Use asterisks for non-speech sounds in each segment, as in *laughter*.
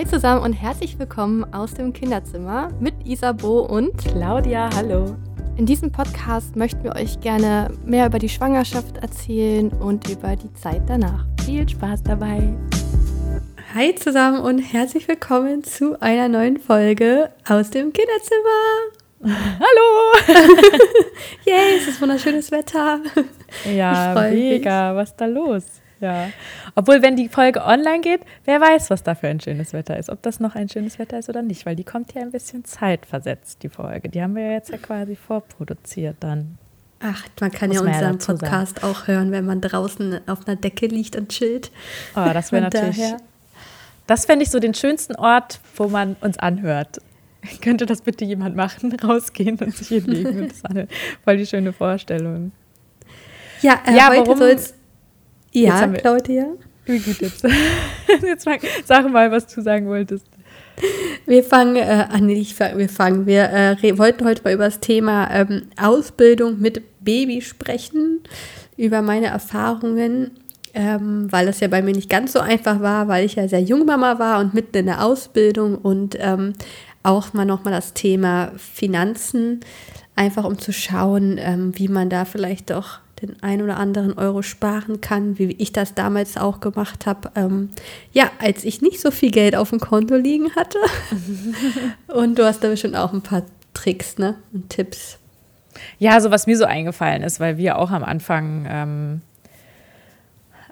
Hi zusammen und herzlich willkommen aus dem Kinderzimmer mit Isabo und Claudia. Hallo. In diesem Podcast möchten wir euch gerne mehr über die Schwangerschaft erzählen und über die Zeit danach. Viel Spaß dabei. Hi zusammen und herzlich willkommen zu einer neuen Folge aus dem Kinderzimmer. *laughs* Hallo! *laughs* Yay, es ist wunderschönes Wetter. Ja, mega. Was ist da los? Ja. Obwohl, wenn die Folge online geht, wer weiß, was da für ein schönes Wetter ist. Ob das noch ein schönes Wetter ist oder nicht, weil die kommt ja ein bisschen zeitversetzt, die Folge. Die haben wir ja jetzt ja quasi vorproduziert dann. Ach, man kann Muss ja unseren ja Podcast sagen. auch hören, wenn man draußen auf einer Decke liegt und chillt. Oh, das wäre natürlich. Daher. Das fände ich so den schönsten Ort, wo man uns anhört. *laughs* Könnte das bitte jemand machen? *laughs* Rausgehen und sich hinlegen und das anhören. Voll die schöne Vorstellung. Ja, äh, ja heute soll es ja, Claudia. Wie gut jetzt. *laughs* jetzt fang, sag mal, was du sagen wolltest. Wir fangen äh, an, nicht wir fangen. Wir äh, wollten heute mal über das Thema ähm, Ausbildung mit Baby sprechen, über meine Erfahrungen, ähm, weil das ja bei mir nicht ganz so einfach war, weil ich ja sehr jung Mama war und mitten in der Ausbildung und ähm, auch mal nochmal das Thema Finanzen, einfach um zu schauen, ähm, wie man da vielleicht doch den ein oder anderen Euro sparen kann, wie ich das damals auch gemacht habe. Ähm, ja, als ich nicht so viel Geld auf dem Konto liegen hatte. *laughs* und du hast da bestimmt auch ein paar Tricks ne? und Tipps. Ja, so was mir so eingefallen ist, weil wir auch am Anfang, ähm,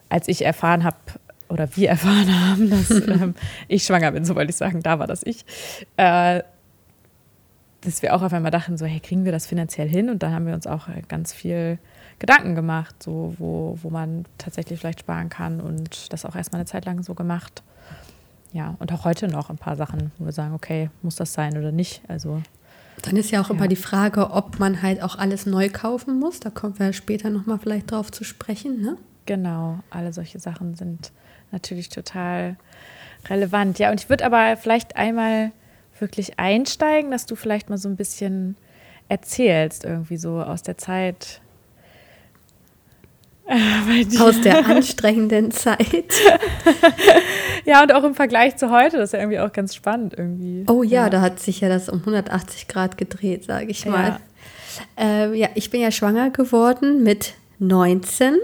als ich erfahren habe, oder wir *laughs* erfahren haben, dass ähm, *laughs* ich schwanger bin, so wollte ich sagen, da war das ich, äh, dass wir auch auf einmal dachten, so, hey, kriegen wir das finanziell hin? Und da haben wir uns auch ganz viel Gedanken gemacht, so wo, wo man tatsächlich vielleicht sparen kann und das auch erstmal eine Zeit lang so gemacht. Ja, und auch heute noch ein paar Sachen, wo wir sagen, okay, muss das sein oder nicht? Also dann ist ja auch ja. immer die Frage, ob man halt auch alles neu kaufen muss. Da kommen wir später nochmal vielleicht drauf zu sprechen, ne? Genau, alle solche Sachen sind natürlich total relevant. Ja, und ich würde aber vielleicht einmal wirklich einsteigen, dass du vielleicht mal so ein bisschen erzählst, irgendwie so aus der Zeit, *laughs* Aus der anstrengenden Zeit. *laughs* ja, und auch im Vergleich zu heute, das ist ja irgendwie auch ganz spannend irgendwie. Oh ja, ja. da hat sich ja das um 180 Grad gedreht, sage ich mal. Ja. Äh, ja, ich bin ja schwanger geworden mit 19,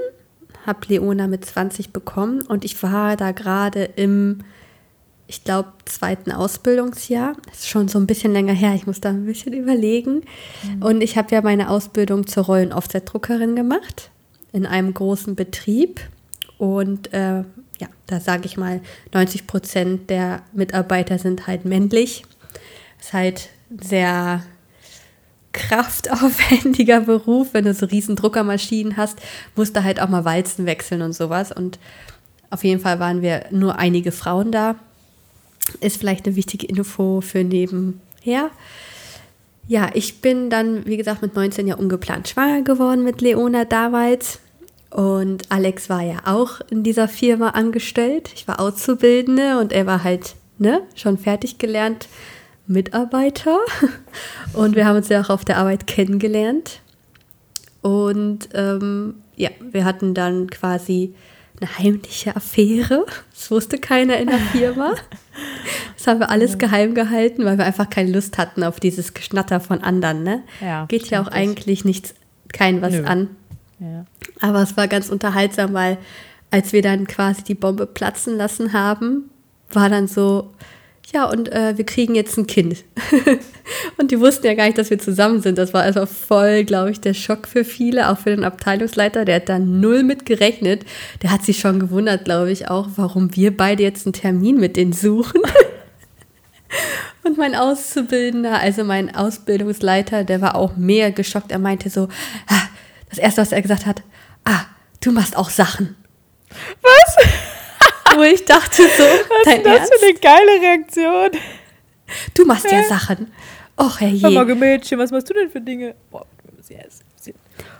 habe Leona mit 20 bekommen und ich war da gerade im, ich glaube, zweiten Ausbildungsjahr. Das ist schon so ein bisschen länger her, ich muss da ein bisschen überlegen. Mhm. Und ich habe ja meine Ausbildung zur Rollen-Offset-Druckerin gemacht in einem großen Betrieb und äh, ja, da sage ich mal, 90 Prozent der Mitarbeiter sind halt männlich. Ist halt sehr kraftaufwendiger *laughs* Beruf, wenn du so riesen Druckermaschinen hast, musst du halt auch mal Walzen wechseln und sowas. Und auf jeden Fall waren wir nur einige Frauen da. Ist vielleicht eine wichtige Info für nebenher. Ja, ich bin dann, wie gesagt, mit 19 ja ungeplant schwanger geworden mit Leona damals. Und Alex war ja auch in dieser Firma angestellt. Ich war Auszubildende und er war halt ne, schon fertig gelernt Mitarbeiter. *laughs* Und wir haben uns ja auch auf der Arbeit kennengelernt. Und ähm, ja, wir hatten dann quasi eine heimliche Affäre. Das wusste keiner in der Firma. *laughs* Das haben wir alles geheim gehalten, weil wir einfach keine Lust hatten auf dieses Geschnatter von anderen. Ne? Ja, Geht ja auch eigentlich nichts, kein was Nö. an. Aber es war ganz unterhaltsam, weil als wir dann quasi die Bombe platzen lassen haben, war dann so, ja, und äh, wir kriegen jetzt ein Kind. *laughs* und die wussten ja gar nicht, dass wir zusammen sind. Das war also voll, glaube ich, der Schock für viele, auch für den Abteilungsleiter. Der hat da null mit gerechnet. Der hat sich schon gewundert, glaube ich, auch, warum wir beide jetzt einen Termin mit denen suchen. *laughs* und mein Auszubildender, also mein Ausbildungsleiter, der war auch mehr geschockt. Er meinte so, ah, das erste, was er gesagt hat, ah, du machst auch Sachen. Was? Wo ich dachte so, *laughs* was dein ist das Ernst? für eine geile Reaktion? Du machst ja Sachen. Och, Herr je. Mama, Mädchen, was machst du denn für Dinge? Boah,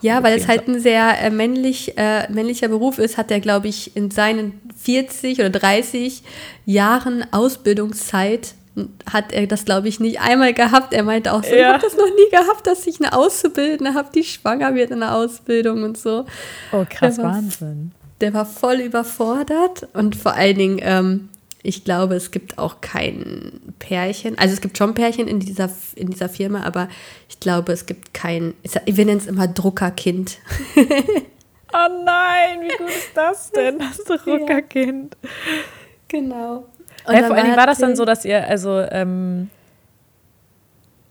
ja, weil es halt ein sehr äh, männlich, äh, männlicher Beruf ist, hat er, glaube ich, in seinen 40 oder 30 Jahren Ausbildungszeit hat er das, glaube ich, nicht einmal gehabt. Er meinte auch so, ja. ich habe das noch nie gehabt, dass ich eine Auszubildende habe, die schwanger wird in der Ausbildung und so. Oh, krass, der war, Wahnsinn. Der war voll überfordert und vor allen Dingen, ähm, Ich glaube, es gibt auch kein Pärchen. Also es gibt schon Pärchen in dieser, in dieser Firma, aber ich glaube, es gibt kein, wir nennen es immer Druckerkind. *laughs* oh nein, wie gut ist das denn, das Druckerkind? Ja. Genau. Und ja, vor allem war das dann so, dass ihr, also ähm,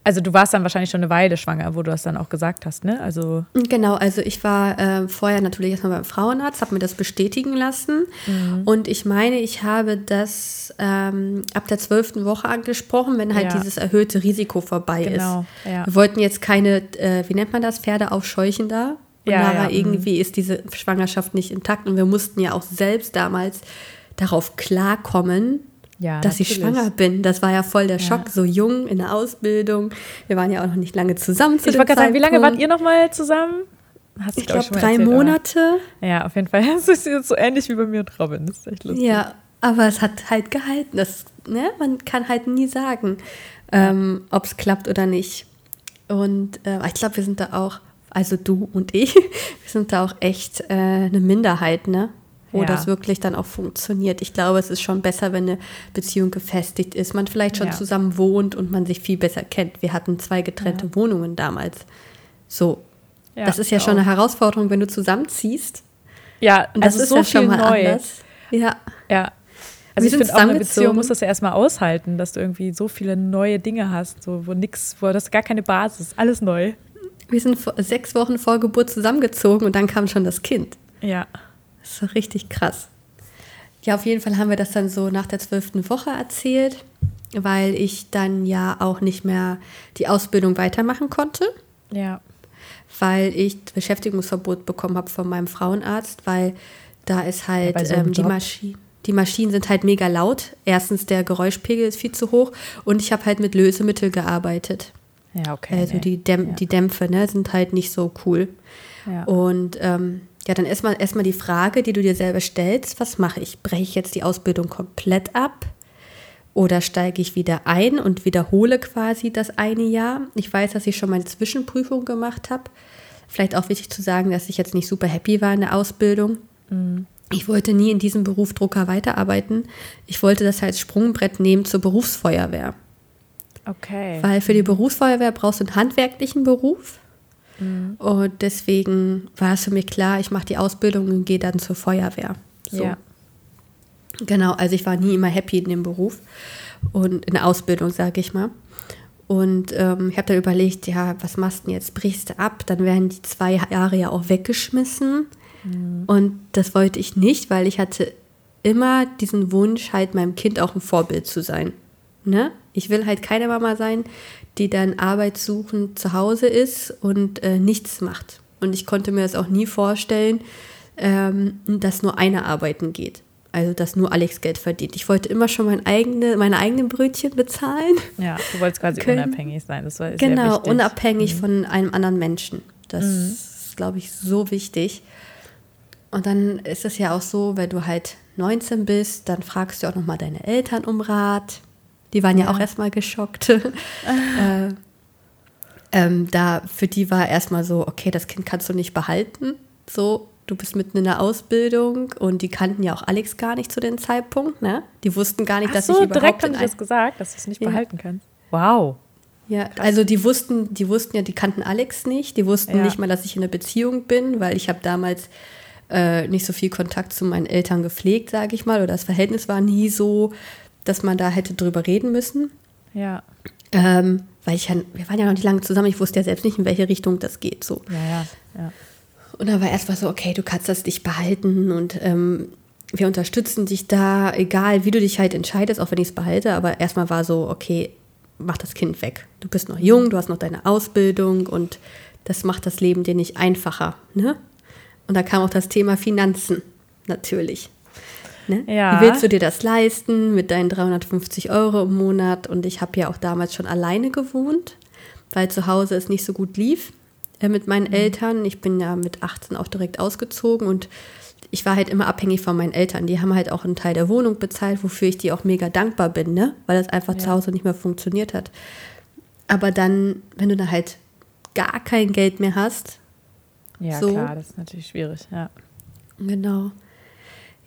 also du warst dann wahrscheinlich schon eine Weile schwanger, wo du das dann auch gesagt hast, ne? Also genau, also ich war äh, vorher natürlich erstmal beim Frauenarzt, habe mir das bestätigen lassen mhm. und ich meine, ich habe das ähm, ab der zwölften Woche angesprochen, wenn halt ja. dieses erhöhte Risiko vorbei genau, ist. Ja. Wir wollten jetzt keine, äh, wie nennt man das, Pferde aufscheuchen da. Und ja, aber ja, irgendwie mhm. ist diese Schwangerschaft nicht intakt und wir mussten ja auch selbst damals darauf klarkommen, ja, dass natürlich. ich schwanger bin. Das war ja voll der Schock, ja. so jung in der Ausbildung. Wir waren ja auch noch nicht lange zusammen. Zu ich wollte gerade sagen, wie lange wart ihr noch mal zusammen? Hast ich glaube drei erzählt, Monate. ja, auf jeden Fall. *laughs* Das ist jetzt so ähnlich wie bei mir und Robin. Das ist echt lustig. Ja, aber es hat halt gehalten. Das, ne? Man kann halt nie sagen, ähm, ob es klappt oder nicht. Und äh, ich glaube, wir sind da auch, also du und ich, *laughs* wir sind da auch echt äh, eine Minderheit, ne? Wo ja. das wirklich dann auch funktioniert. Ich glaube, es ist schon besser, wenn eine Beziehung gefestigt ist, man vielleicht schon ja. zusammen wohnt und man sich viel besser kennt. Wir hatten zwei getrennte ja. Wohnungen damals. So. das ist ja schon eine Herausforderung, wenn du zusammenziehst. Ja, und das also ist so ja schon mal neu. anders. Ja. Ja. Also ich finde auch eine Beziehung muss das ja erstmal aushalten, dass du irgendwie so viele neue Dinge hast, so, wo nix, wo das gar keine Basis, alles neu. Wir sind sechs Wochen vor Geburt zusammengezogen und dann kam schon das Kind. Ja. Das ist richtig krass. Ja, auf jeden Fall haben wir das dann so nach der zwölften Woche erzählt, weil ich dann ja auch nicht mehr die Ausbildung weitermachen konnte. Ja. Weil ich Beschäftigungsverbot bekommen habe von meinem Frauenarzt, weil da ist halt ja, so ähm, die Maschine. Die Maschinen sind halt mega laut. Erstens, der Geräuschpegel ist viel zu hoch und ich habe halt mit Lösemittel gearbeitet. Ja, okay. Also nee. die, Dämp ja. die Dämpfe ne, sind halt nicht so cool. Ja. Und ähm, ja, dann erstmal erstmal die Frage, die du dir selber stellst, was mache ich? Breche ich jetzt die Ausbildung komplett ab? Oder steige ich wieder ein und wiederhole quasi das eine Jahr? Ich weiß, dass ich schon meine Zwischenprüfung gemacht habe. Vielleicht auch wichtig zu sagen, dass ich jetzt nicht super happy war in der Ausbildung. Mhm. Ich wollte nie in diesem Beruf Drucker weiterarbeiten. Ich wollte das als Sprungbrett nehmen zur Berufsfeuerwehr. Okay. Weil für die Berufsfeuerwehr brauchst du einen handwerklichen Beruf. Mhm. Und deswegen war es für mich klar, ich mache die Ausbildung und gehe dann zur Feuerwehr. So. Ja. Genau, also ich war nie immer happy in dem Beruf und in der Ausbildung, sage ich mal. Und ähm, ich habe dann überlegt, ja, was machst du denn jetzt? Brichst du ab? Dann werden die zwei Jahre ja auch weggeschmissen. Mhm. Und das wollte ich nicht, weil ich hatte immer diesen Wunsch, halt meinem Kind auch ein Vorbild zu sein. Ne? Ich will halt keine Mama sein, die dann arbeitssuchend zu Hause ist und äh, nichts macht. Und ich konnte mir das auch nie vorstellen, ähm, dass nur einer arbeiten geht. Also, dass nur Alex Geld verdient. Ich wollte immer schon mein eigene, meine eigenen Brötchen bezahlen. Ja, du wolltest quasi können. unabhängig sein. Das war genau, unabhängig mhm. von einem anderen Menschen. Das mhm. ist, glaube ich, so wichtig. Und dann ist es ja auch so, wenn du halt 19 bist, dann fragst du auch nochmal deine Eltern um Rat. Die waren ja, ja auch erstmal geschockt. *laughs* äh, ähm, da für die war erstmal so, okay, das Kind kannst du nicht behalten. So, du bist mitten in der Ausbildung und die kannten ja auch Alex gar nicht zu dem Zeitpunkt, ne? Die wussten gar nicht, Ach dass so, ich überhaupt direkt haben die das gesagt, dass du es nicht ja. behalten kannst. Wow. Ja, Krass. also die wussten, die wussten ja, die kannten Alex nicht, die wussten ja. nicht mal, dass ich in einer Beziehung bin, weil ich habe damals äh, nicht so viel Kontakt zu meinen Eltern gepflegt, sage ich mal, oder das Verhältnis war nie so, dass man da hätte drüber reden müssen. Ja. Ähm, weil ich ja, wir waren ja noch nicht lange zusammen, ich wusste ja selbst nicht, in welche Richtung das geht. So. Ja, ja, ja. Und dann war erstmal so, okay, du kannst das dich behalten und ähm, wir unterstützen dich da, egal wie du dich halt entscheidest, auch wenn ich es behalte. Aber erstmal war so, okay, mach das Kind weg. Du bist noch jung, du hast noch deine Ausbildung und das macht das Leben dir nicht einfacher. Ne? Und da kam auch das Thema Finanzen natürlich. Ne? Ja. Wie willst du dir das leisten mit deinen 350 Euro im Monat? Und ich habe ja auch damals schon alleine gewohnt, weil zu Hause es nicht so gut lief äh, mit meinen mhm. Eltern. Ich bin ja mit 18 auch direkt ausgezogen und ich war halt immer abhängig von meinen Eltern. Die haben halt auch einen Teil der Wohnung bezahlt, wofür ich die auch mega dankbar bin, ne? weil das einfach ja. zu Hause nicht mehr funktioniert hat. Aber dann, wenn du da halt gar kein Geld mehr hast. Ja, so, klar, das ist natürlich schwierig, ja. Genau.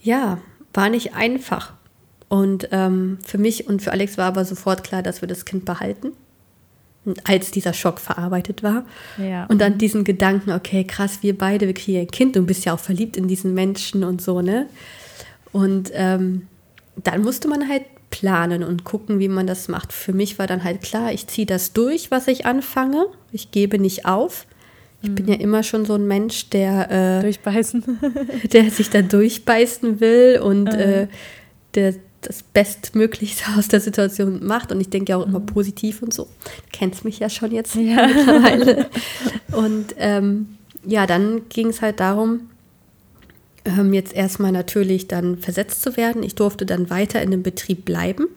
Ja, war nicht einfach. Und ähm, für mich und für Alex war aber sofort klar, dass wir das Kind behalten, als dieser Schock verarbeitet war. Ja. Und dann diesen Gedanken, okay, krass, wir beide, wir kriegen ein Kind, du bist ja auch verliebt in diesen Menschen und so, ne? Und ähm, dann musste man halt planen und gucken, wie man das macht. Für mich war dann halt klar, ich ziehe das durch, was ich anfange. Ich gebe nicht auf. Ich bin ja immer schon so ein Mensch, der, äh, Durchbeißen. *laughs* der sich da durchbeißen will und äh, der das Bestmöglichste *laughs* aus der Situation macht. Und ich denke ja auch immer positiv und so. Du kennst mich ja schon jetzt Ja. mittlerweile. *laughs* Und ähm, ja, dann ging es halt darum, ähm, jetzt erstmal natürlich dann versetzt zu werden. Ich durfte dann weiter in dem Betrieb bleiben,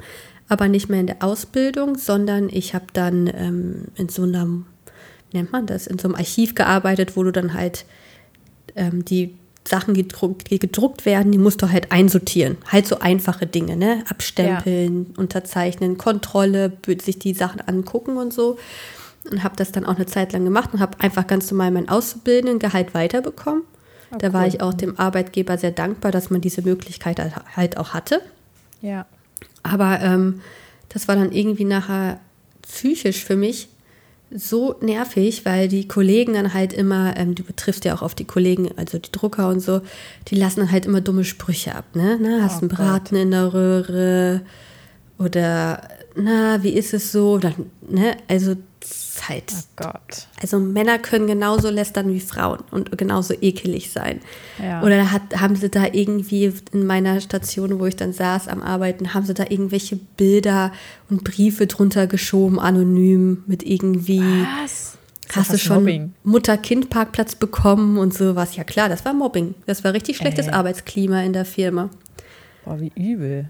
aber nicht mehr in der Ausbildung, sondern ich habe dann ähm, in so einer, nennt man das, in so einem Archiv gearbeitet, wo du dann halt ähm, die Sachen, die gedruckt, die gedruckt werden, die musst du halt einsortieren. Halt so einfache Dinge, ne? Abstempeln, unterzeichnen, Kontrolle, sich die Sachen angucken und so. Und habe das dann auch eine Zeit lang gemacht und habe einfach ganz normal mein Auszubildendengehalt weiterbekommen. Oh, da war cool. ich auch dem Arbeitgeber sehr dankbar, dass man diese Möglichkeit halt auch hatte. Ja. Aber ähm, das war dann irgendwie nachher psychisch für mich so nervig, weil die Kollegen dann halt immer, ähm, du betriffst ja auch auf die Kollegen, also die Drucker und so, die lassen dann halt immer dumme Sprüche ab, ne? Na, hast Oh einen Braten in der Röhre oder na, wie ist es so? Dann, ne? Also halt, Oh Gott. also Männer können genauso lästern wie Frauen und genauso ekelig sein. Ja. Oder hat, haben sie da irgendwie in meiner Station, wo ich dann saß am Arbeiten, haben sie da irgendwelche Bilder und Briefe drunter geschoben, anonym, mit irgendwie, Was? hast du schon Mobbing. Mutter-Kind-Parkplatz bekommen und sowas. Ja klar, das war Mobbing. Das war richtig schlechtes Ey. Arbeitsklima in der Firma. Boah, wie übel.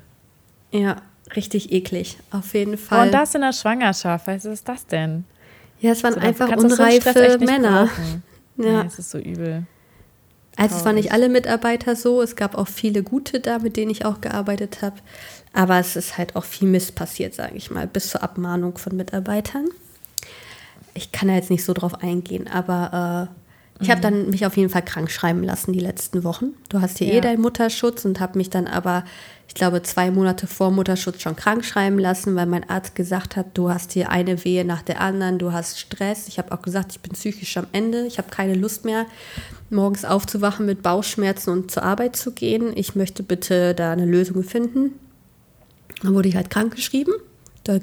Ja, richtig eklig. Auf jeden Boah, Fall. und das in der Schwangerschaft, was ist das denn? ja, es waren So, einfach so unreife nicht Männer. brauchen. *laughs* Ja. Nee, es ist so übel. Also es waren nicht alle Mitarbeiter so, es gab auch viele gute da, mit denen ich auch gearbeitet habe. Aber es ist halt auch viel Mist passiert, sage ich mal, bis zur Abmahnung von Mitarbeitern. Ich kann da jetzt nicht so drauf eingehen, aber äh, ich habe dann mich auf jeden Fall krank schreiben lassen die letzten Wochen. Du hast hier eh Ja. deinen Mutterschutz und habe mich dann aber, ich glaube, zwei Monate vor Mutterschutz schon krank schreiben lassen, weil mein Arzt gesagt hat, du hast hier eine Wehe nach der anderen, du hast Stress. Ich habe auch gesagt, ich bin psychisch am Ende, ich habe keine Lust mehr, morgens aufzuwachen mit Bauchschmerzen und zur Arbeit zu gehen. Ich möchte bitte da eine Lösung finden. Dann wurde ich halt krank geschrieben. Da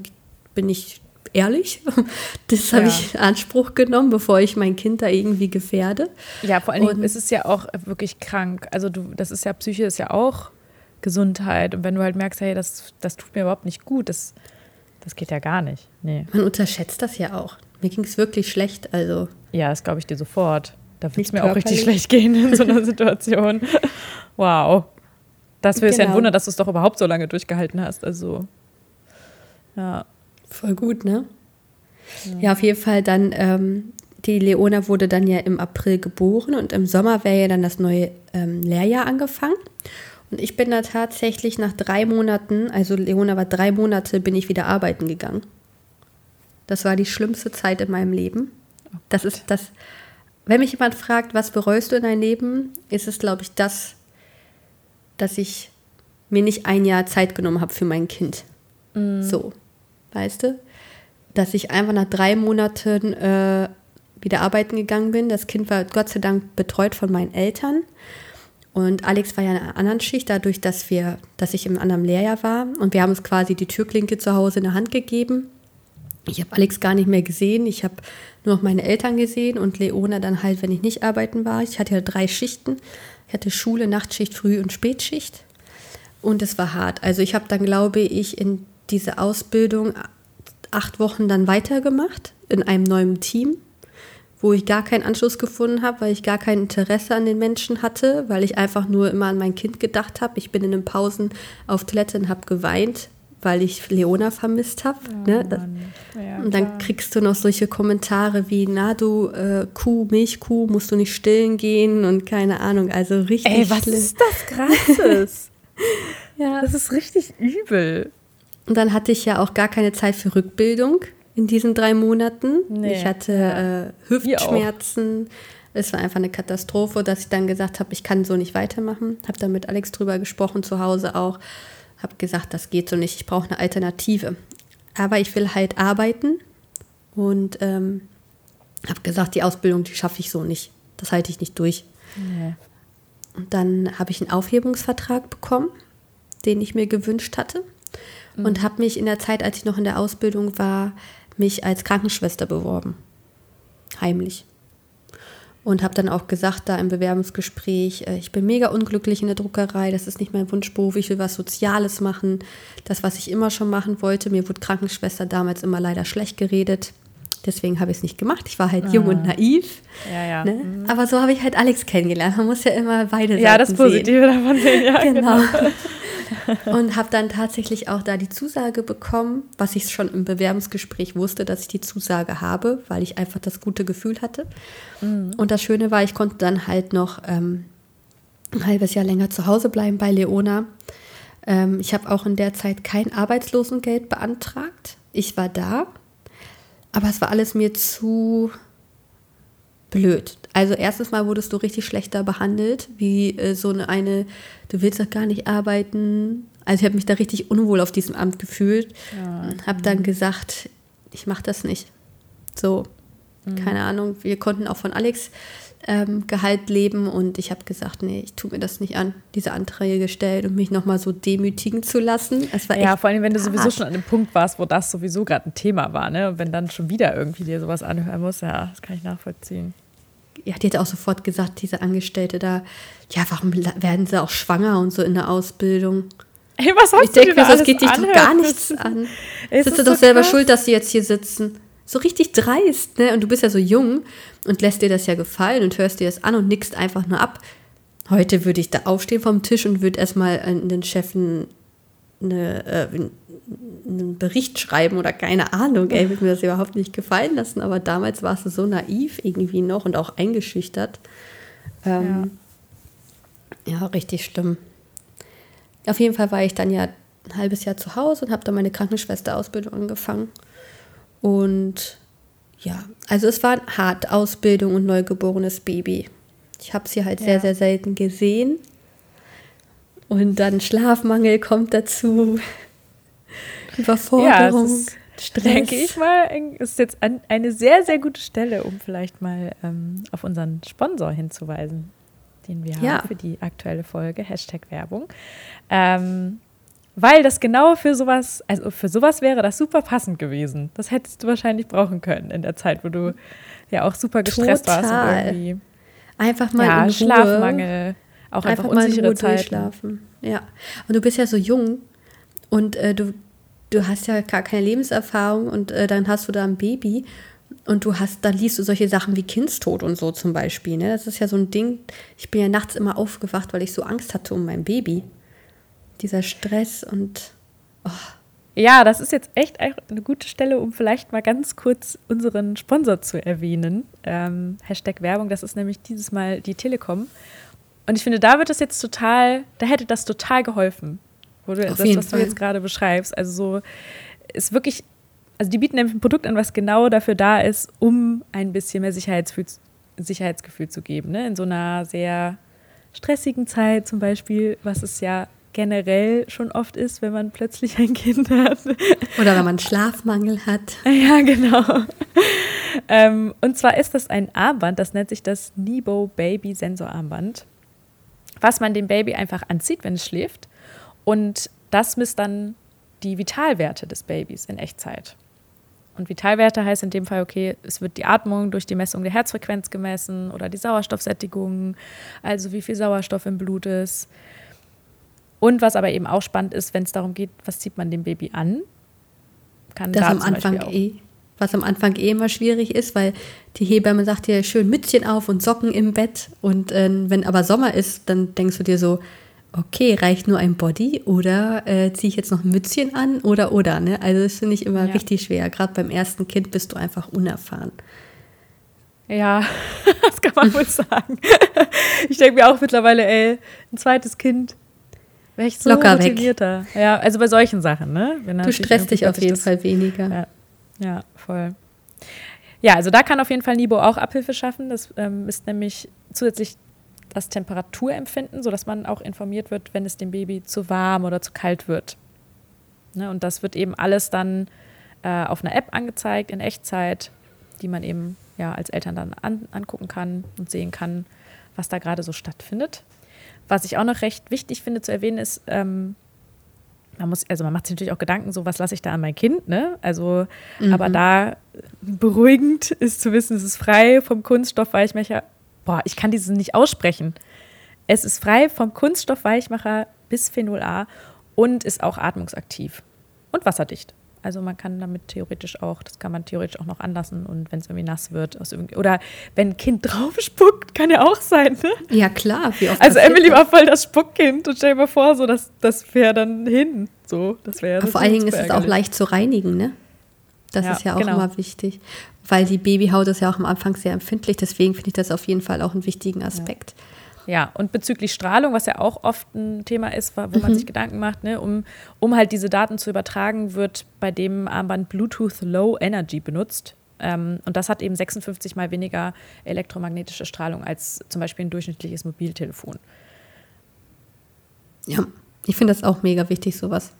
bin ich ehrlich. *laughs* Das habe Ja. ich in Anspruch genommen, bevor ich mein Kind da irgendwie gefährde. Ja, vor allen Dingen Und- ist es ja auch wirklich krank. Also du, das ist ja Psyche, ist ja auch Gesundheit. Und wenn du halt merkst, hey, das, das tut mir überhaupt nicht gut, das, das geht ja gar nicht. Nee. Man unterschätzt das ja auch. Mir ging es wirklich schlecht. Also Ja, das glaube ich dir sofort. Da wird es mir auch richtig schlecht gehen in so einer Situation. *laughs* wow. Das ist ja ein Genau. Wunder, dass du es doch überhaupt so lange durchgehalten hast. Also, ja. voll gut, ne? Ja, auf jeden Fall dann, ähm, die Leona wurde dann ja im April geboren und im Sommer wäre ja dann das neue ähm, Lehrjahr angefangen. Und ich bin da tatsächlich nach drei Monaten, also Leona war drei Monate, bin ich wieder arbeiten gegangen. Das war die schlimmste Zeit in meinem Leben. Das ist das, wenn mich jemand fragt, was bereust du in deinem Leben, ist es, glaube ich, das, dass ich mir nicht ein Jahr Zeit genommen habe für mein Kind. So, weißt du? Dass ich einfach nach drei Monaten äh, wieder arbeiten gegangen bin. Das Kind war Gott sei Dank betreut von meinen Eltern. Und Alex war ja in einer anderen Schicht, dadurch, dass wir, dass ich im anderen Lehrjahr war. Und wir haben uns quasi die Türklinke zu Hause in der Hand gegeben. Ich habe Alex gar nicht mehr gesehen. Ich habe nur noch meine Eltern gesehen und Leona dann halt, wenn ich nicht arbeiten war. Ich hatte ja drei Schichten. Ich hatte Schule, Nachtschicht, Früh- und Spätschicht. Und es war hart. Also ich habe dann, glaube ich, in diese Ausbildung acht Wochen dann weitergemacht in einem neuen Team, wo ich gar keinen Anschluss gefunden habe, weil ich gar kein Interesse an den Menschen hatte, weil ich einfach nur immer an mein Kind gedacht habe. Ich bin in den Pausen auf Toilette und habe geweint, weil ich Leona vermisst habe. ne? Das- Ja, und dann klar. kriegst du noch solche Kommentare wie, na du äh, Kuh, Milchkuh, musst du nicht stillen gehen und keine Ahnung. Also richtig Ey, was schlimm. ist das Krasses? *laughs* Ja. das ist richtig übel. Und dann hatte ich ja auch gar keine Zeit für Rückbildung in diesen drei Monaten. Nee, ich hatte äh, Hüftschmerzen. Es war einfach eine Katastrophe, dass ich dann gesagt habe, ich kann so nicht weitermachen. Habe dann mit Alex drüber gesprochen zu Hause auch. Habe gesagt, das geht so nicht, ich brauche eine Alternative. Aber ich will halt arbeiten und ähm, habe gesagt, die Ausbildung, die schaffe ich so nicht. Das halte ich nicht durch. Nee. Und dann habe ich einen Aufhebungsvertrag bekommen, den ich mir gewünscht hatte. Mhm. Und habe mich in der Zeit, als ich noch in der Ausbildung war, mich als Krankenschwester beworben. Heimlich. Und habe dann auch gesagt, da im Bewerbungsgespräch, äh, ich bin mega unglücklich in der Druckerei, das ist nicht mein Wunschberuf, ich will was Soziales machen, das, was ich immer schon machen wollte. Mir wurde Krankenschwester damals immer leider schlecht geredet. Deswegen habe ich es nicht gemacht. Ich war halt ah. jung und naiv. Ja, ja. Ne? Mhm. Aber so habe ich halt Alex kennengelernt. Man muss ja immer beide Seiten Ja, das Positive sehen. davon sehen, ja. *laughs* Genau. genau. Und habe dann tatsächlich auch da die Zusage bekommen, was ich schon im Bewerbungsgespräch wusste, dass ich die Zusage habe, weil ich einfach das gute Gefühl hatte. Mhm. Und das Schöne war, ich konnte dann halt noch ähm, ein halbes Jahr länger zu Hause bleiben bei Leona. Ähm, ich habe auch in der Zeit kein Arbeitslosengeld beantragt. Ich war da, aber es war alles mir zu blöd. Also erstens mal wurdest du richtig schlechter behandelt, wie äh, so eine, du willst doch gar nicht arbeiten. Also ich habe mich da richtig unwohl auf diesem Amt gefühlt. Ja. Habe dann gesagt, ich mache das nicht. So, mhm. keine Ahnung. Wir konnten auch von Alex ähm, Gehalt leben und ich habe gesagt, nee, ich tue mir das nicht an, diese Anträge gestellt und mich nochmal so demütigen zu lassen. Es war ja, vor allem, wenn du sowieso schon an dem Punkt warst, wo das sowieso gerade ein Thema war, ne? Und wenn dann schon wieder irgendwie dir sowas anhören muss, ja, das kann ich nachvollziehen ja, die hat auch sofort gesagt, diese Angestellte da, ja, warum werden sie auch schwanger und so in der Ausbildung? Hey, was hast ich du denke mir, das geht dich doch gar nichts an. Sitzt du doch selber krass? schuld, dass sie jetzt hier sitzen. So richtig dreist, ne? Und du bist ja so jung und lässt dir das ja gefallen und hörst dir das an und nickst einfach nur ab. Heute würde ich da aufstehen vom Tisch und würde erstmal den Chefen eine, äh, einen Bericht schreiben oder keine Ahnung, ey, wird mir das überhaupt nicht gefallen lassen, aber damals warst du so naiv irgendwie noch und auch eingeschüchtert. Ähm, ja. ja, richtig schlimm. Auf jeden Fall war ich dann ja ein halbes Jahr zu Hause und habe dann meine Krankenschwesterausbildung angefangen. Und ja, also es war hart, Ausbildung und neugeborenes Baby. Ich habe sie halt ja. sehr, sehr selten gesehen. Und dann Schlafmangel kommt dazu. Überforderung. Ja, Stress. Denke ich mal, ist jetzt eine sehr, sehr gute Stelle, um vielleicht mal ähm, auf unseren Sponsor hinzuweisen, den wir ja. haben für die aktuelle Folge, Hashtag Werbung. Ähm, weil das genau für sowas, also für sowas wäre das super passend gewesen. Das hättest du wahrscheinlich brauchen können in der Zeit, wo du ja auch super gestresst Total. warst und irgendwie. Einfach mal ja, in Ruhe. Schlafmangel, auch einfach, einfach unsichere Zeit. Zeiten. Ja, und du bist ja so jung und äh, du du hast ja gar keine Lebenserfahrung und äh, dann hast du da ein Baby und du hast, dann liest du solche Sachen wie Kindstod und so zum Beispiel. Ne? Das ist ja so ein Ding. Ich bin ja nachts immer aufgewacht, weil ich so Angst hatte um mein Baby. Dieser Stress und. Oh. Ja, das ist jetzt echt eine gute Stelle, um vielleicht mal ganz kurz unseren Sponsor zu erwähnen. Ähm, Hashtag Werbung, das ist nämlich dieses Mal die Telekom. Und ich finde, da wird das jetzt total, da hätte das total geholfen. Wo du, Auf das, was Fall. du jetzt gerade beschreibst. Also so ist wirklich, also die bieten nämlich ein Produkt an, was genau dafür da ist, um ein bisschen mehr Sicherheitsgefühl, Sicherheitsgefühl zu geben. Ne? In so einer sehr stressigen Zeit zum Beispiel, was es ja generell schon oft ist, wenn man plötzlich ein Kind hat. *laughs* Oder wenn man Schlafmangel hat. Ja, genau. ähm, und zwar ist das ein Armband, das nennt sich das Nebo Baby Sensor Armband, was man dem Baby einfach anzieht, wenn es schläft. Und das misst dann die Vitalwerte des Babys in Echtzeit. Und Vitalwerte heißt in dem Fall, okay, es wird die Atmung durch die Messung der Herzfrequenz gemessen oder die Sauerstoffsättigung, also wie viel Sauerstoff im Blut ist. Und was aber eben auch spannend ist, wenn es darum geht, was zieht man dem Baby an, kann das da am Anfang eh, was am Anfang eh immer schwierig ist, weil die Hebamme sagt dir schön Mützchen auf und Socken im Bett und äh, wenn aber Sommer ist, dann denkst du dir so, okay, reicht nur ein Body oder äh, ziehe ich jetzt noch ein Mützchen an oder oder, ne? Also das finde ich immer ja. richtig schwer. Gerade beim ersten Kind bist du einfach unerfahren. Ja, *laughs* das kann man wohl sagen. *laughs* Ich denke mir auch mittlerweile, ey, ein zweites Kind wäre ich so Locker motivierter. Weg. Ja, also bei solchen Sachen, ne? du stresst dich auf jeden das, Fall weniger. Ja, ja, voll. Ja, also da kann auf jeden Fall Nibo auch Abhilfe schaffen. Das ähm, ist nämlich zusätzlich das Temperaturempfinden, sodass man auch informiert wird, wenn es dem Baby zu warm oder zu kalt wird. Ne, und das wird eben alles dann äh, auf einer App angezeigt in Echtzeit, die man eben ja als Eltern dann an, angucken kann und sehen kann, was da gerade so stattfindet. Was ich auch noch recht wichtig finde zu erwähnen ist, ähm, man muss, also man macht sich natürlich auch Gedanken, so was lasse ich da an mein Kind, ne? Also, mhm. aber da beruhigend ist zu wissen, es ist frei vom Kunststoffweichmacher. Boah, ich kann dieses nicht aussprechen. Es ist frei vom Kunststoffweichmacher bis Phenol A und ist auch atmungsaktiv und wasserdicht. Also man kann damit theoretisch auch, das kann man theoretisch auch noch anlassen und wenn es irgendwie nass wird, oder wenn ein Kind drauf spuckt, kann ja auch sein, ne? Ja, klar. also Emily war voll das Spuckkind und stell dir mal vor, so das, das wäre dann hin. So, das wäre Vor allen Dingen ist es auch leicht zu reinigen, ne? Das ja, ist ja auch genau. immer wichtig. Weil die Babyhaut ist ja auch am Anfang sehr empfindlich, deswegen finde ich das auf jeden Fall auch einen wichtigen Aspekt. Ja. Ja, und bezüglich Strahlung, was ja auch oft ein Thema ist, wo man mhm. sich Gedanken macht, ne, um, um halt diese Daten zu übertragen, wird bei dem Armband Bluetooth Low Energy benutzt. Ähm, und das hat eben 56 mal weniger elektromagnetische Strahlung als zum Beispiel ein durchschnittliches Mobiltelefon. Ja, ich finde das auch mega wichtig, sowas.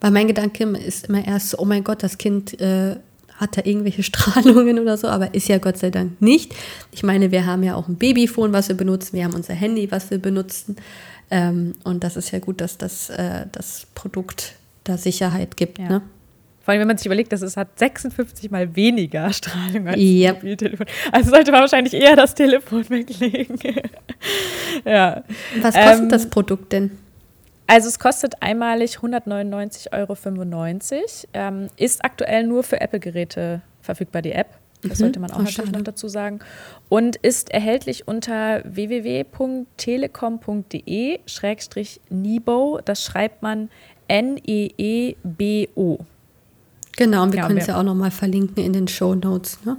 Weil mein Gedanke ist immer erst so, oh mein Gott, das Kind äh, hat er irgendwelche *laughs* Strahlungen oder so, aber ist ja Gott sei Dank nicht. Ich meine, wir haben ja auch ein Babyphone, was wir benutzen, wir haben unser Handy, was wir benutzen. Ähm, und das ist ja gut, dass das, äh, das Produkt da Sicherheit gibt. Ja. Ne? Vor allem, wenn man sich überlegt, dass es hat 56 mal weniger Strahlung als yep. ein Mobiltelefon. Also sollte man wahrscheinlich eher das Telefon weglegen. *laughs* ja. Was kostet ähm, das Produkt denn? Also es kostet einmalig 199,95 Euro. Ähm, ist aktuell nur für Apple-Geräte verfügbar, die App. Das mhm, sollte man auch natürlich noch dazu sagen. Und ist erhältlich unter www.telekom.de-nibo. Das schreibt man N-E-E-B-O. Genau, und wir ja, können es ja auch nochmal verlinken in den Show Notes. Ne?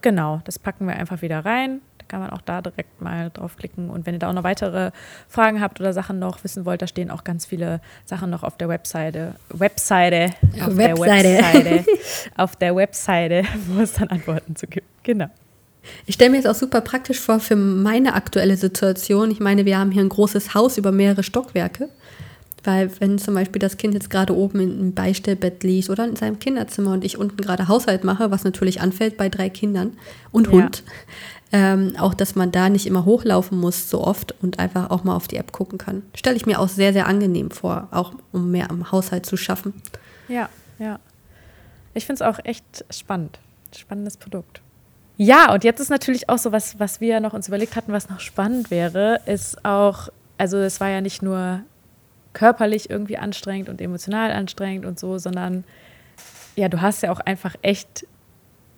Genau, das packen wir einfach wieder rein kann man auch da direkt mal draufklicken. Und wenn ihr da auch noch weitere Fragen habt oder Sachen noch wissen wollt, da stehen auch ganz viele Sachen noch auf der Webseite. Webseite. Auf Webseite. der Webseite. *laughs* auf der Webseite, wo es dann Antworten zu gibt. Genau. Ich stelle mir jetzt auch super praktisch vor für meine aktuelle Situation. Ich meine, wir haben hier ein großes Haus über mehrere Stockwerke. Weil wenn zum Beispiel das Kind jetzt gerade oben im Beistellbett liegt oder in seinem Kinderzimmer und ich unten gerade Haushalt mache, was natürlich anfällt bei drei Kindern und Hund, ähm, auch, dass man da nicht immer hochlaufen muss so oft und einfach auch mal auf die App gucken kann. Stelle ich mir auch sehr, sehr angenehm vor, auch um mehr am Haushalt zu schaffen. Ja, ja. Ich finde es auch echt spannend. Spannendes Produkt. Ja, und jetzt ist natürlich auch so, was, was wir noch uns überlegt hatten, was noch spannend wäre, ist auch, also es war ja nicht nur körperlich irgendwie anstrengend und emotional anstrengend und so, sondern ja, du hast ja auch einfach echt,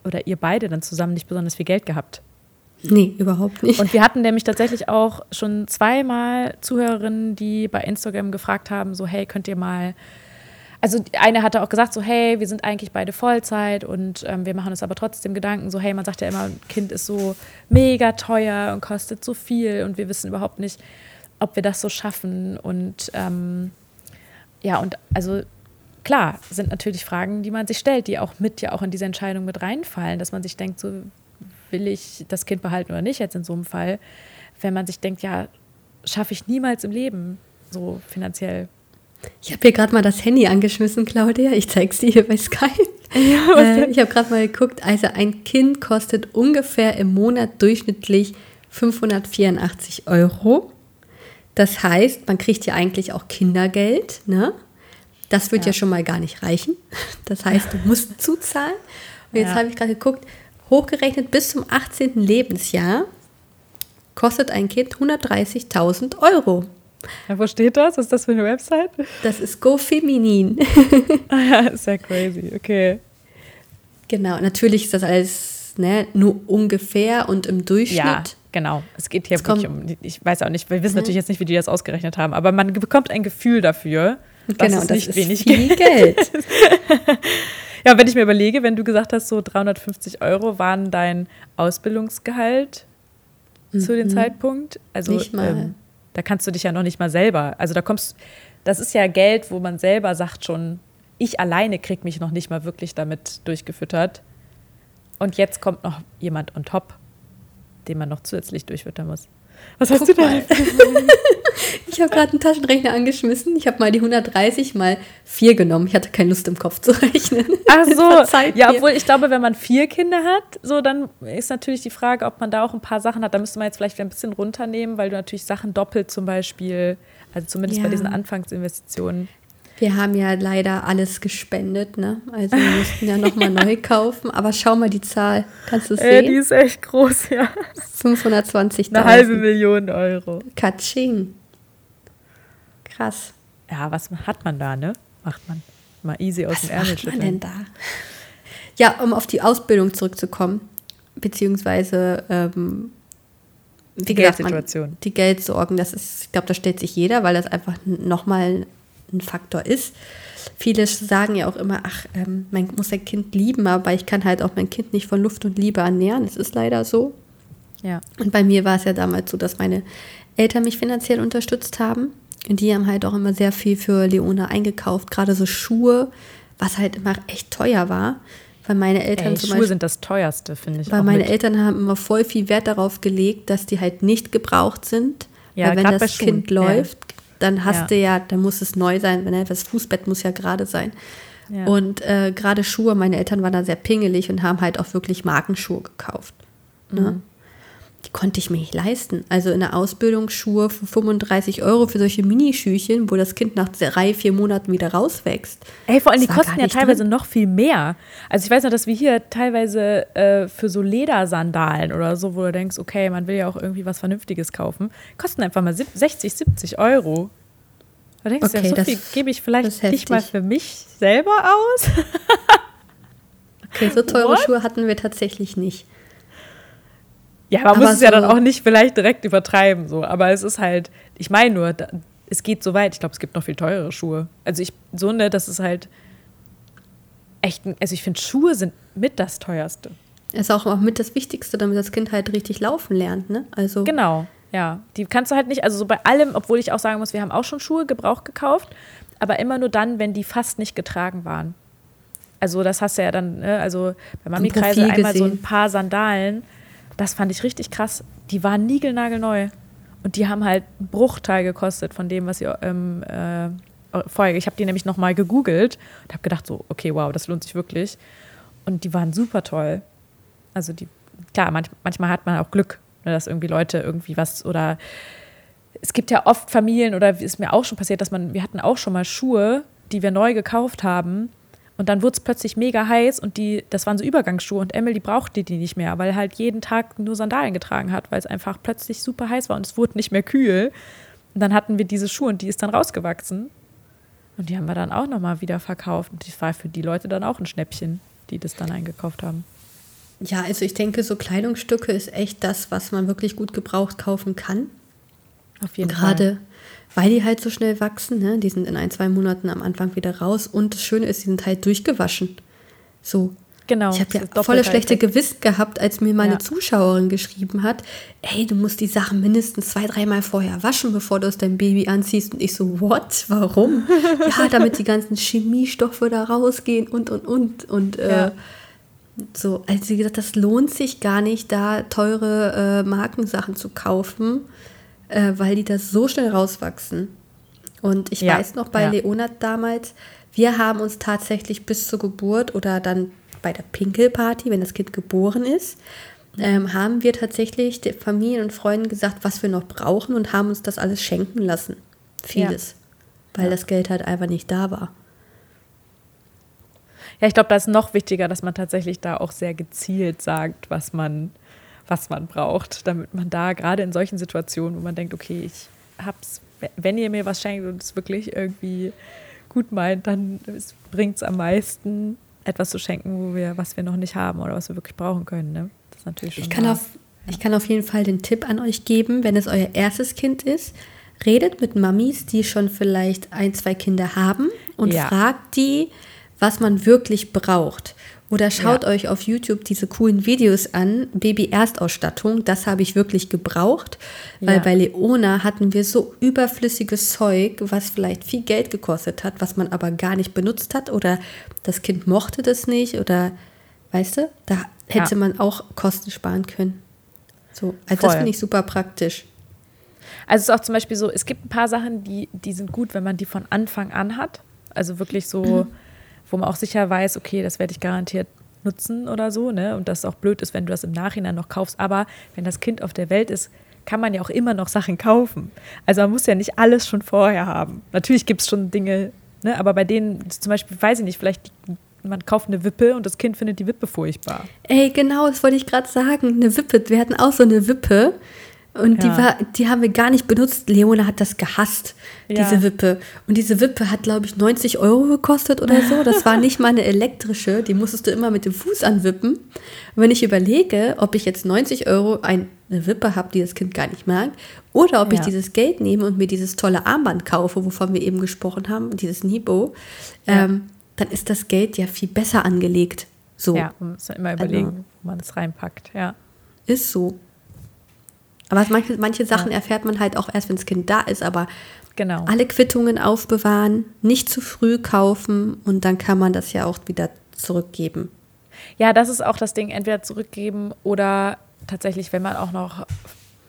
oder ihr beide dann zusammen nicht besonders viel Geld gehabt. Nee, überhaupt nicht. Und wir hatten nämlich tatsächlich auch schon zweimal Zuhörerinnen, die bei Instagram gefragt haben, so hey, könnt ihr mal also eine hatte auch gesagt, so hey, wir sind eigentlich beide Vollzeit und ähm, wir machen uns aber trotzdem Gedanken, so hey, man sagt ja immer, ein Kind ist so mega teuer und kostet so viel und wir wissen überhaupt nicht, ob wir das so schaffen. Und ähm, ja, und also klar, sind natürlich Fragen, die man sich stellt, die auch mit ja auch in diese Entscheidung mit reinfallen, dass man sich denkt, so will ich das Kind behalten oder nicht jetzt in so einem Fall, wenn man sich denkt, ja, schaffe ich niemals im Leben so finanziell. Ich habe hier gerade mal das Handy angeschmissen, Claudia. Ich zeige es dir hier bei Skype. *laughs* Ja, äh, ich habe gerade mal geguckt, also ein Kind kostet ungefähr im Monat durchschnittlich 584 Euro. Das heißt, man kriegt ja eigentlich auch Kindergeld. Ne? Das wird ja. ja schon mal gar nicht reichen. Das heißt, du musst *laughs* zuzahlen. Und jetzt ja. habe ich gerade geguckt, hochgerechnet bis zum 18. Lebensjahr kostet ein Kind 130.000 Euro. Ja, wo steht das? Was ist das für eine Website? Das ist GoFeminin. *laughs* ah ja, ist ja crazy, okay. Genau, natürlich ist das alles ne, nur ungefähr und im Durchschnitt. Ja, genau. Es geht hier es wirklich um, ich weiß auch nicht, wir wissen natürlich jetzt nicht, wie die das ausgerechnet haben, aber man bekommt ein Gefühl dafür, genau, es nicht das wenig viel Geld. *laughs* Ja, wenn ich mir überlege, wenn du gesagt hast, so 350 Euro waren dein Ausbildungsgehalt mhm. zu dem mhm. Zeitpunkt. Also nicht mal. Ähm, da kannst du dich ja noch nicht mal selber. Also da kommst, das ist ja Geld, wo man selber sagt schon, ich alleine krieg mich noch nicht mal wirklich damit durchgefüttert. Und jetzt kommt noch jemand on top, den man noch zusätzlich durchfüttern muss. Was hast Guck du denn? *laughs* Ich habe gerade einen Taschenrechner angeschmissen. Ich habe mal die 130 mal 4 genommen. Ich hatte keine Lust im Kopf zu *laughs* rechnen. Ach so, ja, obwohl ich glaube, wenn man vier Kinder hat, so dann ist natürlich die Frage, ob man da auch ein paar Sachen hat. Da müsste man jetzt vielleicht ein bisschen runternehmen, weil du natürlich Sachen doppelt zum Beispiel, also zumindest bei Ja. diesen Anfangsinvestitionen. Wir haben ja leider alles gespendet, ne? Also wir mussten ja nochmal neu kaufen. Aber schau mal die Zahl. Kannst du es Äh, die sehen? ist echt groß, ja. 520.000. Eine halbe Million Euro. Katsching. Krass. Ja, was hat man da, ne? Macht man mal easy aus Was dem Ärmel macht man schütteln. denn da? Ja, um auf die Ausbildung zurückzukommen, beziehungsweise ähm, Die Geldsituation. die Geldsorgen, das ist, ich glaube, das stellt sich jeder, weil das einfach nochmal ein Faktor ist. Viele sagen ja auch immer, ach, ähm, man muss sein Kind lieben, aber ich kann halt auch mein Kind nicht von Luft und Liebe ernähren. Es ist leider so. Ja. Und bei mir war es ja damals so, dass meine Eltern mich finanziell unterstützt haben. Und die haben halt auch immer sehr viel für Leona eingekauft, gerade so Schuhe, was halt immer echt teuer war. Weil meine Eltern Ey, zum Schuhe Beispiel, sind das teuerste, finde ich. weil meine mit. Eltern haben immer voll viel Wert darauf gelegt, dass die halt nicht gebraucht sind. Ja, weil wenn das Kind ja. Dann hast Ja. du ja, dann muss es neu sein, wenn er das Fußbett muss ja gerade sein. Ja. Und äh, gerade Schuhe, meine Eltern waren da sehr pingelig und haben halt auch wirklich Markenschuhe gekauft. Ne? Mhm. Die konnte ich mir nicht leisten. Also in der Ausbildung Schuhe für 35 Euro für solche Minischüchen, wo das Kind nach drei, vier Monaten wieder rauswächst. Ey, vor allem, die Das kosten ja teilweise drin. noch viel mehr. Also ich weiß noch, dass wir hier teilweise äh, für so Ledersandalen oder so, wo du denkst, okay, man will ja auch irgendwie was Vernünftiges kaufen, kosten einfach mal sieb- 60, 70 Euro. Da denkst du Okay, ja, so das- viel gebe ich vielleicht nicht mal für mich selber aus. Okay, so teure What? Schuhe hatten wir tatsächlich nicht. Ja, man Aber muss es ja dann auch nicht vielleicht direkt übertreiben, so. Aber es ist halt, ich meine nur, da, es geht so weit. Ich glaube, es gibt noch viel teurere Schuhe. Also ich, so ne, das ist halt echt, also ich finde, Schuhe sind mit das teuerste. Ist auch, auch mit das Wichtigste, damit das Kind halt richtig laufen lernt, ne? Also Genau, ja. Die kannst du halt nicht, also so bei allem, obwohl ich auch sagen muss, wir haben auch schon Schuhe gebraucht gekauft, aber immer nur dann, wenn die fast nicht getragen waren. Also das hast du ja dann, ne, also bei Mami Kreise Profil einmal so ein gesehen. paar Sandalen, das fand ich richtig krass. Die waren niegelnagelneu und die haben halt einen Bruchteil gekostet von dem, was ihr ähm, äh, vorher, ich habe die nämlich nochmal gegoogelt und habe gedacht so, okay, wow, das lohnt sich wirklich. Und die waren super toll. Also die, klar, manch, manchmal hat man auch Glück, ne, dass irgendwie Leute irgendwie was oder es gibt ja oft Familien oder ist mir auch schon passiert, dass man, wir hatten auch schon mal Schuhe, die wir neu gekauft haben und dann wurde es plötzlich mega heiß und die, das waren so Übergangsschuhe und Emily brauchte die nicht mehr, weil halt jeden Tag nur Sandalen getragen hat, weil es einfach plötzlich super heiß war und es wurde nicht mehr kühl. Und dann hatten wir diese Schuhe und die ist dann rausgewachsen. Und die haben wir dann auch nochmal wieder verkauft. Und das war für die Leute dann auch ein Schnäppchen, die das dann eingekauft haben. Ja, also ich denke, so Kleidungsstücke ist echt das, was man wirklich gut gebraucht kaufen kann. Auf jeden Gerade Fall. weil die halt so schnell wachsen, ne? Die sind in ein, zwei Monaten am Anfang wieder raus. Und das Schöne ist, die sind halt durchgewaschen. So. Genau. Ich habe ja volle schlechte. Gewissen gehabt, als mir meine Ja. Zuschauerin geschrieben hat, ey, du musst die Sachen mindestens zwei, dreimal vorher waschen, bevor du es deinem Baby anziehst. Und ich so, what? Warum? ja, *laughs* damit die ganzen Chemiestoffe da rausgehen und, und, und. Und äh, Ja. so, also wie gesagt, das lohnt sich gar nicht, da teure äh, Markensachen zu kaufen, äh, weil die da so schnell rauswachsen. Und ich Ja, weiß noch bei ja. Leonard damals, wir haben uns tatsächlich bis zur Geburt oder dann bei der Pinkelparty, wenn das Kind geboren ist, ähm, haben wir tatsächlich den Familien und Freunden gesagt, was wir noch brauchen und haben uns das alles schenken lassen. Vieles. Weil Ja. das Geld halt einfach nicht da war. Ja, ich glaube, da ist noch wichtiger, dass man tatsächlich da auch sehr gezielt sagt, was man, was man braucht, damit man da gerade in solchen Situationen, wo man denkt, okay, ich hab's, wenn ihr mir was schenkt und es wirklich irgendwie gut meint, dann bringt es am meisten, etwas zu schenken, wo wir, was wir noch nicht haben oder was wir wirklich brauchen können. Ne? Das ist natürlich schon Ich kann, auf, ich kann auf jeden Fall den Tipp an euch geben, wenn es euer erstes Kind ist, redet mit Mamis, die schon vielleicht ein, zwei Kinder haben und Ja. fragt die, was man wirklich braucht. Oder schaut Ja. euch auf YouTube diese coolen Videos an, Baby-Erstausstattung, das habe ich wirklich gebraucht, weil Ja. bei Leona hatten wir so überflüssiges Zeug, was vielleicht viel Geld gekostet hat, was man aber gar nicht benutzt hat oder das Kind mochte das nicht oder weißt du, da hätte Ja. man auch Kosten sparen können. So, also das Voll. finde ich super praktisch. Also es ist auch zum Beispiel so, es gibt ein paar Sachen, die, die sind gut, wenn man die von Anfang an hat. Also wirklich so, mhm. Wo man auch sicher weiß, okay, das werde ich garantiert nutzen oder so, ne? Und das auch blöd ist, wenn du das im Nachhinein noch kaufst. Aber wenn das Kind auf der Welt ist, kann man ja auch immer noch Sachen kaufen. Also man muss ja nicht alles schon vorher haben. Natürlich gibt es schon Dinge, ne? aber bei denen zum Beispiel, weiß ich nicht, vielleicht man kauft eine Wippe und das Kind findet die Wippe furchtbar. Ey, genau, das wollte ich gerade sagen. Eine Wippe. Wir hatten auch so eine Wippe. Und ja. die, war, die haben wir gar nicht benutzt. Leona hat das gehasst, ja. diese Wippe. Und diese Wippe hat, glaube ich, 90 Euro gekostet oder so. Das war nicht mal eine elektrische. Die musstest du immer mit dem Fuß anwippen. Und wenn ich überlege, ob ich jetzt 90 Euro eine Wippe habe, die das Kind gar nicht mag, oder ob ja. ich dieses Geld nehme und mir dieses tolle Armband kaufe, wovon wir eben gesprochen haben, dieses Nibo, ähm, dann ist das Geld ja viel besser angelegt. So. Ja, man muss ja immer überlegen, also, wo man es reinpackt. Ja. Ist so. Aber manche, manche Sachen erfährt man halt auch erst, wenn das Kind da ist. Aber genau. alle Quittungen aufbewahren, nicht zu früh kaufen und dann kann man das ja auch wieder zurückgeben. Ja, das ist auch das Ding, entweder zurückgeben oder tatsächlich, wenn man auch noch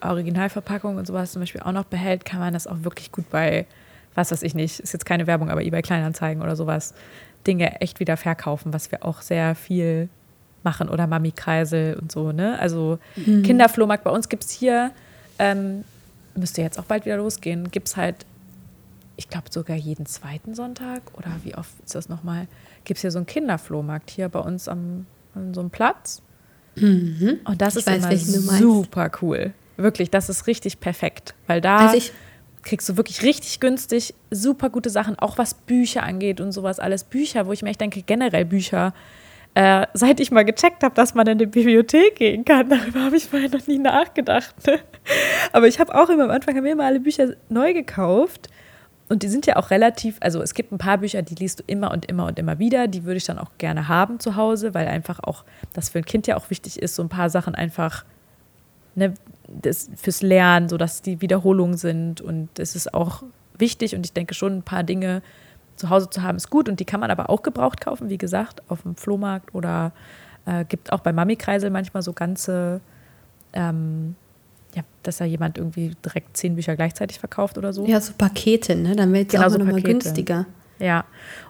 Originalverpackung und sowas zum Beispiel auch noch behält, kann man das auch wirklich gut bei, was weiß ich nicht, ist jetzt keine Werbung, aber eBay Kleinanzeigen oder sowas, Dinge echt wieder verkaufen, was wir auch sehr viel machen oder Mami-Kreisel und so, ne? Also mhm. Kinderflohmarkt bei uns gibt es hier, ähm, müsste jetzt auch bald wieder losgehen, gibt es halt, ich glaube sogar jeden zweiten Sonntag oder wie oft ist das nochmal, gibt es hier so einen Kinderflohmarkt hier bei uns am, an so einem Platz. Mhm. Und das ich ist weiß, immer super cool. Wirklich, das ist richtig perfekt, weil da also kriegst du wirklich richtig günstig super gute Sachen, auch was Bücher angeht und sowas alles. Bücher, wo ich mir echt denke, generell Bücher äh, seit ich mal gecheckt habe, dass man in die Bibliothek gehen kann, *laughs* darüber habe ich vorher noch nie nachgedacht. Ne? Aber ich habe auch immer am Anfang immer alle Bücher neu gekauft. Und die sind ja auch relativ, also es gibt ein paar Bücher, die liest du immer und immer und immer wieder. Die würde ich dann auch gerne haben zu Hause, weil einfach auch das für ein Kind ja auch wichtig ist, so ein paar Sachen einfach ne, das, fürs Lernen, sodass die Wiederholungen sind. Und es ist auch wichtig und ich denke schon, ein paar Dinge zu Hause zu haben, ist gut und die kann man aber auch gebraucht kaufen, wie gesagt, auf dem Flohmarkt oder äh, gibt auch bei Mami-Kreisel manchmal so ganze, ähm, ja, dass da jemand irgendwie direkt zehn Bücher gleichzeitig verkauft oder so. Ja, so Pakete, ne? Dann wird es genau, auch so nochmal günstiger. Ja.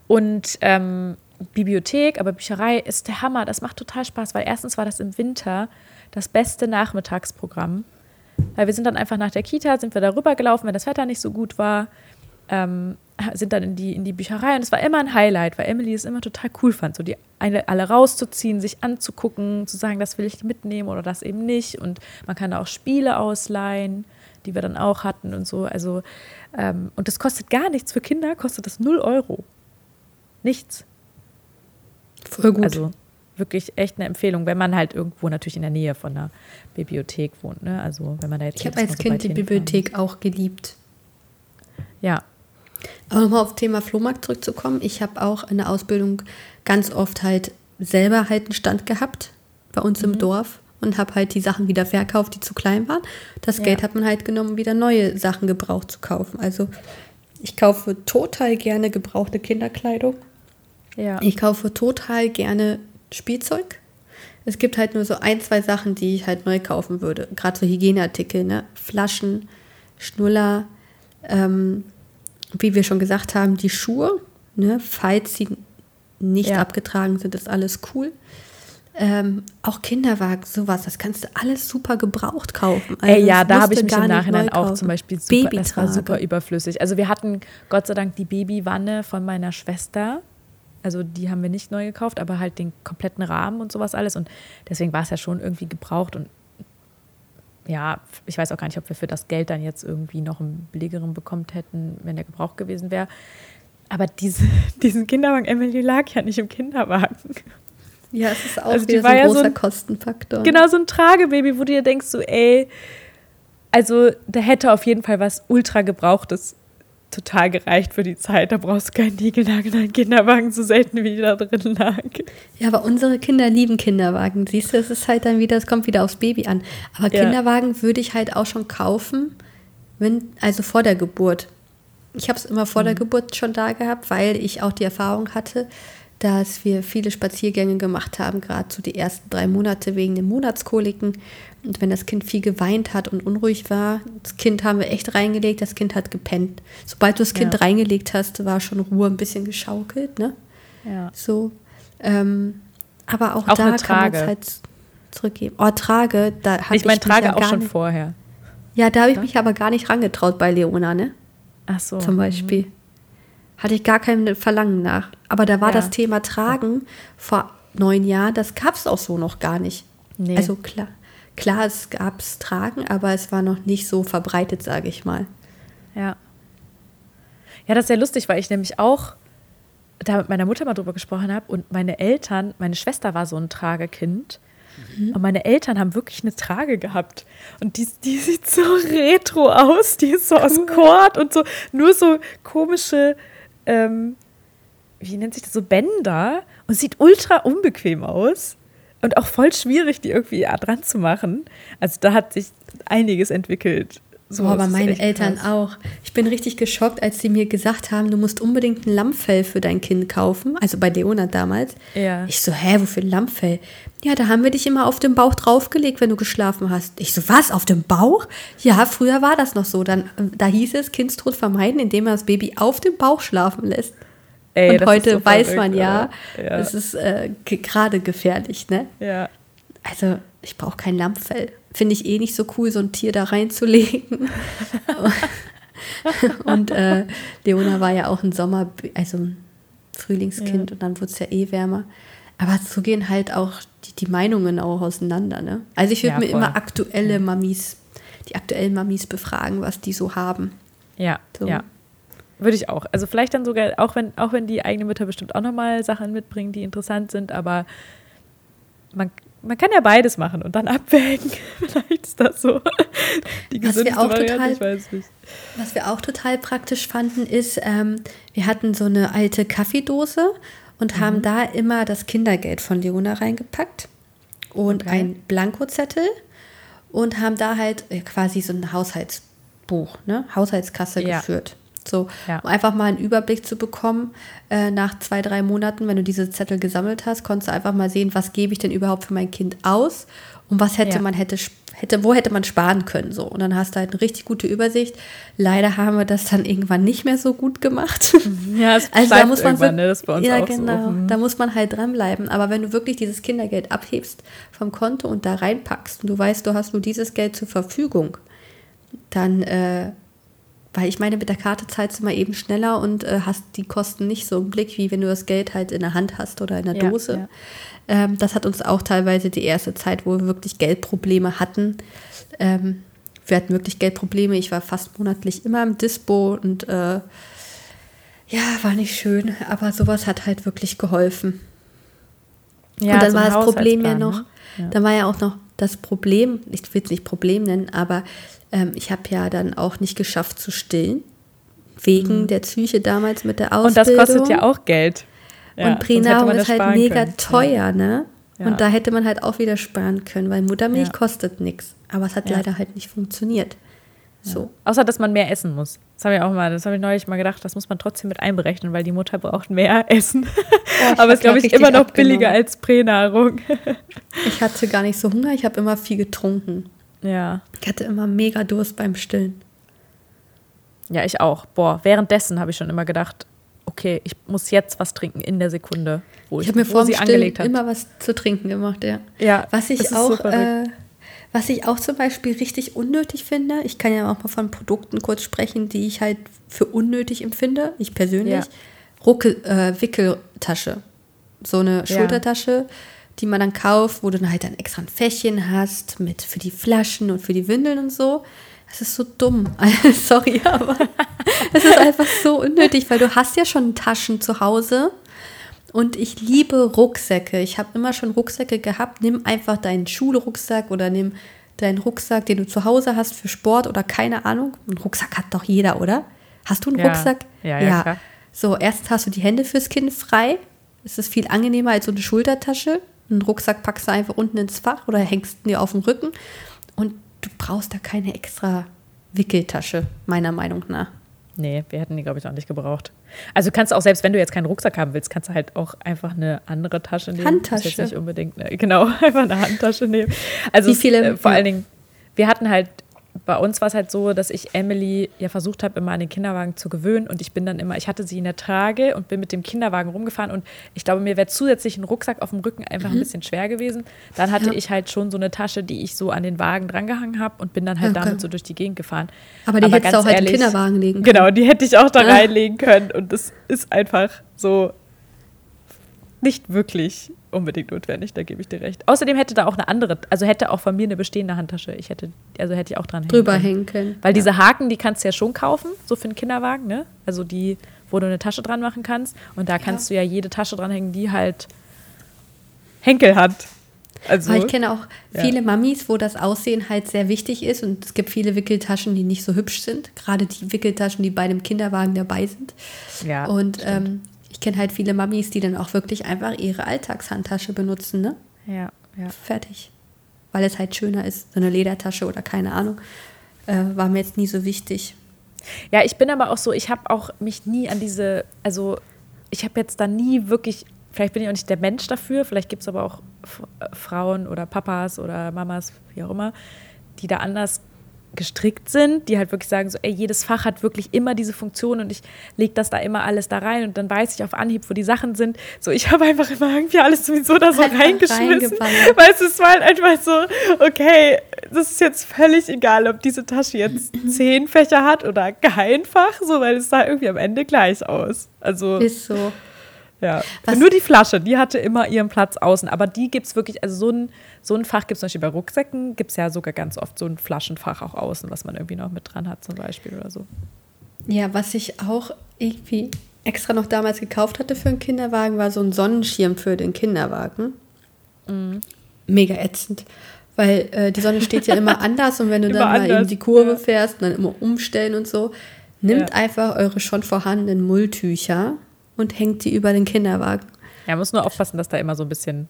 Und ähm, Bibliothek, aber Bücherei ist der Hammer. Das macht total Spaß, weil erstens war das im Winter das beste Nachmittagsprogramm. Weil wir sind dann einfach nach der Kita, sind wir da rübergelaufen, wenn das Wetter nicht so gut war. Ähm, sind dann in die, in die Bücherei und es war immer ein Highlight, weil Emily es immer total cool fand, so die eine, alle rauszuziehen, sich anzugucken, zu sagen, das will ich mitnehmen oder das eben nicht. Und man kann da auch Spiele ausleihen, die wir dann auch hatten und so. Also, ähm, und das kostet gar nichts für Kinder, kostet das 0 Euro. Nichts. Voll gut. Also wirklich echt eine Empfehlung, wenn man halt irgendwo natürlich in der Nähe von einer Bibliothek wohnt. Ne? Also wenn man da jetzt ich habe als Kind die Bibliothek auch geliebt. Ja, aber nochmal auf Thema Flohmarkt zurückzukommen. Ich habe auch in der Ausbildung ganz oft halt selber halt einen Stand gehabt bei uns mhm. im Dorf und habe halt die Sachen wieder verkauft, die zu klein waren. Das ja. Geld hat man halt genommen, wieder neue Sachen gebraucht zu kaufen. Also ich kaufe total gerne gebrauchte Kinderkleidung. Ja. Ich kaufe total gerne Spielzeug. Es gibt halt nur so ein, zwei Sachen, die ich halt neu kaufen würde. Gerade so Hygieneartikel, ne? Flaschen, Schnuller, ähm, wie wir schon gesagt haben, die Schuhe, ne, falls sie nicht ja. abgetragen sind, ist alles cool. Ähm, auch Kinderwagen, sowas, das kannst du alles super gebraucht kaufen. Also Ey, ja, da habe ich mich im Nachhinein auch zum Beispiel super, das war super überflüssig. Also wir hatten Gott sei Dank die Babywanne von meiner Schwester. Also die haben wir nicht neu gekauft, aber halt den kompletten Rahmen und sowas alles. Und deswegen war es ja schon irgendwie gebraucht. Und ja, ich weiß auch gar nicht, ob wir für das Geld dann jetzt irgendwie noch einen billigeren bekommen hätten, wenn der Gebrauch gewesen wäre. Aber diese, *laughs* diesen Kinderwagen, Emily lag ja nicht im Kinderwagen. Ja, es ist auch also wieder so ein ja großer so ein, Kostenfaktor. Genau, so ein Tragebaby, wo du dir denkst, so, ey, also da hätte auf jeden Fall was ultra gebrauchtes total gereicht für die Zeit. Da brauchst du keinen Nigelnagel in Kinderwagen, so selten wie da drin lag. Ja, aber unsere Kinder lieben Kinderwagen. Siehst du, es ist halt dann wieder, es kommt wieder aufs Baby an. Aber ja. Kinderwagen würde ich halt auch schon kaufen, wenn, also vor der Geburt. Ich habe es immer vor mhm. der Geburt schon da gehabt, weil ich auch die Erfahrung hatte, dass wir viele Spaziergänge gemacht haben, gerade so die ersten drei Monate wegen den Monatskoliken. Und wenn das Kind viel geweint hat und unruhig war, das Kind haben wir echt reingelegt, das Kind hat gepennt. Sobald du das Kind Ja. reingelegt hast, war schon Ruhe ein bisschen geschaukelt, ne? Ja. So. Ähm, aber auch, Auch da kann man es Trage. halt zurückgeben. Oh, Trage, da habe Ich meine, mich trage ja auch schon nicht, vorher. Ja, da habe ich mich aber gar nicht rangetraut bei Leona, ne? Ach so. Zum Beispiel. Hatte ich gar kein Verlangen nach. Aber da war Ja. das Thema Tragen vor neun Jahren, das gab es auch so noch gar nicht. Nee. Also klar, klar, es gab es Tragen, aber es war noch nicht so verbreitet, sage ich mal. Ja. Ja, das ist sehr lustig, weil ich nämlich auch da mit meiner Mutter mal drüber gesprochen habe und meine Eltern, meine Schwester war so ein Tragekind und meine Eltern haben wirklich eine Trage gehabt und die, die sieht so retro aus, die ist so aus Kord und so nur so komische, ähm, wie nennt sich das, so Bänder und sieht ultra unbequem aus und auch voll schwierig, die irgendwie dran zu machen. Also da hat sich einiges entwickelt. So, Boah, aber meine Eltern krass. auch. Ich bin richtig geschockt, als sie mir gesagt haben, du musst unbedingt ein Lammfell für dein Kind kaufen. Also bei Leona damals. Ja. Ich so, hä, wofür ein Lammfell? Ja, da haben wir dich immer auf den Bauch draufgelegt, wenn du geschlafen hast. Ich so, was, auf dem Bauch? Ja, früher war das noch so. Dann, äh, da hieß es, Kindstod vermeiden, indem man das Baby auf dem Bauch schlafen lässt. Ey, Und heute so weiß verrückt, man ja, ja. es ist äh, ge- gerade gefährlich, ne? Ja. Also, ich brauche kein Lammfell. Finde ich eh nicht so cool, so ein Tier da reinzulegen. *laughs* und äh, Leona war ja auch ein Sommer, also ein Frühlingskind Ja. und dann wurde es ja eh wärmer. Aber so gehen halt auch die, die Meinungen auch auseinander, ne? Also ich würde Ja, mir immer aktuelle Mamis, die aktuellen Mamis befragen, was die so haben. Ja, So. ja. Würde ich auch. Also vielleicht dann sogar, auch wenn, auch wenn die eigene Mütter bestimmt auch nochmal Sachen mitbringen, die interessant sind, aber man, man kann ja beides machen und dann *laughs* abwägen. vielleicht ist das so die Was wir gesündeste auch Variante, total- ich weiß nicht. Was wir auch total praktisch fanden, ist, ähm, wir hatten so eine alte Kaffeedose und Mhm. haben da immer das Kindergeld von Leona reingepackt und Okay. ein Blankozettel und haben da halt äh, quasi so ein Haushaltsbuch, ne? Haushaltskasse Ja. geführt. So, Ja. um einfach mal einen Überblick zu bekommen, äh, nach zwei, drei Monaten, wenn du diese Zettel gesammelt hast, konntest du einfach mal sehen, was gebe ich denn überhaupt für mein Kind aus und was hätte Ja. man hätte, hätte, wo hätte man sparen können. So. Und dann hast du halt eine richtig gute Übersicht. Leider haben wir das dann irgendwann nicht mehr so gut gemacht. *laughs* Ja, es Also da muss man irgendwann, ne? Das bei uns ja, auch genau. so. Mhm. Da muss man halt dranbleiben. Aber wenn du wirklich dieses Kindergeld abhebst vom Konto und da reinpackst und du weißt, du hast nur dieses Geld zur Verfügung, dann, äh, weil ich meine, mit der Karte zahlst du mal eben schneller und äh, hast die Kosten nicht so im Blick, wie wenn du das Geld halt in der Hand hast oder in der Ja, Dose. ja. Ähm, das hat uns auch teilweise die erste Zeit, wo wir wirklich Geldprobleme hatten. Ähm, wir hatten wirklich Geldprobleme. Ich war fast monatlich immer im Dispo und äh, ja, war nicht schön, aber sowas hat halt wirklich geholfen. Ja, und dann so war das Problem ja noch, ne? Ja. dann war ja auch noch das Problem, ich will es nicht Problem nennen, aber ähm, ich habe ja dann auch nicht geschafft zu stillen, wegen der Psyche damals mit der Mhm. Und Ausbildung. das kostet ja auch Geld. Ja, und Pränahrung ist halt mega können. teuer, ne? Ja. Und da hätte man halt auch wieder sparen können, weil Muttermilch Ja. kostet nichts. Aber es hat leider halt nicht funktioniert. So. Außer, dass man mehr essen muss. Das habe ich auch mal, das habe ich neulich mal gedacht, das muss man trotzdem mit einberechnen, weil die Mutter braucht mehr *laughs* Essen. ich Aber ist, hab glaube ich, immer noch billiger abgenommen. als Pränahrung. *laughs* Ich hatte gar nicht so Hunger, ich habe immer viel getrunken. ja. Ich hatte immer mega Durst beim Stillen. Ja, ich auch. Boah, währenddessen habe ich schon immer gedacht, okay, ich muss jetzt was trinken in der Sekunde, wo Ich ich, habe mir vor sie Stillen angelegt hat. immer was zu trinken gemacht, ja. Ja, Was ich ist auch, äh, was ich auch zum Beispiel richtig unnötig finde, ich kann ja auch mal von Produkten kurz sprechen, die ich halt für unnötig empfinde, ich persönlich. Ja. Ruckel, äh, Wickeltasche. So eine Ja. Schultertasche, die man dann kauft, wo du dann halt ein extra ein Fächchen hast mit für die Flaschen und für die Windeln und so. Das ist so dumm. *laughs* Sorry, aber *laughs* es ist einfach so unnötig, weil du hast ja schon Taschen zu Hause. Und ich liebe Rucksäcke. Ich habe immer schon Rucksäcke gehabt. Nimm einfach deinen Schulrucksack oder nimm deinen Rucksack, den du zu Hause hast für Sport oder keine Ahnung. Einen Rucksack hat doch jeder, oder? Hast du einen Ja. Rucksack? Ja, ja, klar. So, erst hast du die Hände fürs Kind frei. Es ist viel angenehmer als so eine Schultertasche. Einen Rucksack packst du einfach unten ins Fach oder hängst ihn dir auf den Rücken. Und du brauchst da keine extra Wickeltasche, meiner Meinung nach. Nee, wir hätten die, glaube ich, auch nicht gebraucht. Also kannst du auch, selbst wenn du jetzt keinen Rucksack haben willst, kannst du halt auch einfach eine andere Tasche nehmen. Handtasche. Nicht unbedingt, eine, *laughs* genau, einfach eine Handtasche nehmen. Also Wie viele- es, äh, vor allen Dingen, wir hatten halt, bei uns war es halt so, dass ich Emily ja versucht habe, immer an den Kinderwagen zu gewöhnen und ich bin dann immer, ich hatte sie in der Trage und bin mit dem Kinderwagen rumgefahren und ich glaube, mir wäre zusätzlich ein Rucksack auf dem Rücken einfach ein bisschen schwer gewesen. Dann hatte Mhm. Ja. ich halt schon so eine Tasche, die ich so an den Wagen drangehangen habe und bin dann halt Okay. damit so durch die Gegend gefahren. Aber die hättest du auch halt im ehrlich, Kinderwagen legen können. Genau, die hätte ich auch da Ah. reinlegen können. Und das ist einfach so nicht wirklich unbedingt notwendig, da gebe ich dir recht. Außerdem hätte da auch eine andere, also hätte auch von mir eine bestehende Handtasche. Ich hätte, also hätte ich auch dran hängen Drüber hängen können. Weil diese Haken, die kannst du ja schon kaufen, so für einen Kinderwagen, ne? Also die, wo du eine Tasche dran machen kannst. Und da kannst du ja jede Tasche dranhängen, die halt Henkel hat. Also, Aber ich kenne auch Ja. viele Mamis, wo das Aussehen halt sehr wichtig ist und es gibt viele Wickeltaschen, die nicht so hübsch sind. Gerade die Wickeltaschen, die bei einem Kinderwagen dabei sind. ja, und ähm, ich kenne halt viele Mamis, die dann auch wirklich einfach ihre Alltagshandtasche benutzen, ne? ja, ja. Fertig. Weil es halt schöner ist. So eine Ledertasche oder keine Ahnung. Äh, war mir jetzt nie so wichtig. Ja, ich bin aber auch so, ich habe auch mich nie an diese, also ich habe jetzt da nie wirklich, vielleicht bin ich auch nicht der Mensch dafür, vielleicht gibt es aber auch äh, Frauen oder Papas oder Mamas, wie auch immer, die da anders gestrickt sind, die halt wirklich sagen so, ey, jedes Fach hat wirklich immer diese Funktion und ich lege das da immer alles da rein und dann weiß ich auf Anhieb, wo die Sachen sind. So, ich *laughs* habe einfach immer irgendwie alles sowieso da so Einfach reingeschmissen. Weißt du, es war halt einfach so, okay, das ist jetzt völlig egal, ob diese Tasche jetzt *clears throat* zehn Fächer hat oder kein Fach, so, weil es sah irgendwie am Ende gleich aus. Also, Ist so. Ja. Was- Nur die Flasche, die hatte immer ihren Platz außen, aber die gibt es wirklich, also so ein, so ein Fach gibt es zum Beispiel bei Rucksäcken, gibt es ja sogar ganz oft so ein Flaschenfach auch außen, was man irgendwie noch mit dran hat zum Beispiel oder so. Ja, was ich auch irgendwie extra noch damals gekauft hatte für einen Kinderwagen, war so ein Sonnenschirm für den Kinderwagen. Mhm. Mega ätzend. Weil äh, die Sonne steht ja immer *laughs* anders und wenn du Immer dann mal anders, eben die Kurve ja. fährst und dann immer umstellen und so, nimmt Ja. einfach eure schon vorhandenen Mulltücher und hängt die über den Kinderwagen. Ja, muss nur aufpassen, dass da immer so ein bisschen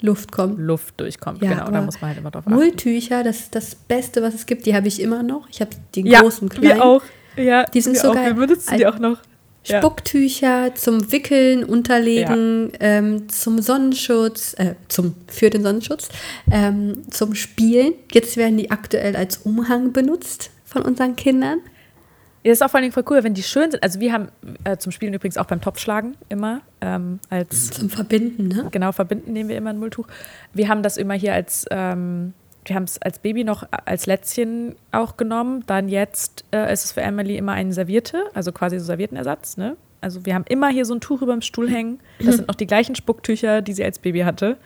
Luft kommt. Luft durchkommt. Ja, genau, da muss man halt immer drauf achten. Mulltücher, das ist das Beste, was es gibt. Die habe ich immer noch. Ich habe die ja, großen, kleinen. wir auch. Ja, Die sind wir so auch. geil. Wir benutzen die auch noch. Ja. Spucktücher zum Wickeln, Unterlegen, ähm, zum Sonnenschutz, äh, zum, für den Sonnenschutz, ähm, zum Spielen. Jetzt werden die aktuell als Umhang benutzt von unseren Kindern. Ja, das ist auch vor allen Dingen voll cool, wenn die schön sind. Also wir haben äh, zum Spielen übrigens auch beim Topfschlagen immer ähm, als Zum Verbinden, ne? genau verbinden nehmen wir immer ein Mulltuch. Wir haben das immer hier als ähm, wir haben es als Baby noch als Lätzchen auch genommen. Dann jetzt äh, ist es für Emily immer ein Servierte, also quasi so Serviettenersatz. Ne? Also wir haben immer hier so ein Tuch über dem Stuhl hängen. Das sind noch die gleichen Spucktücher, die sie als Baby hatte.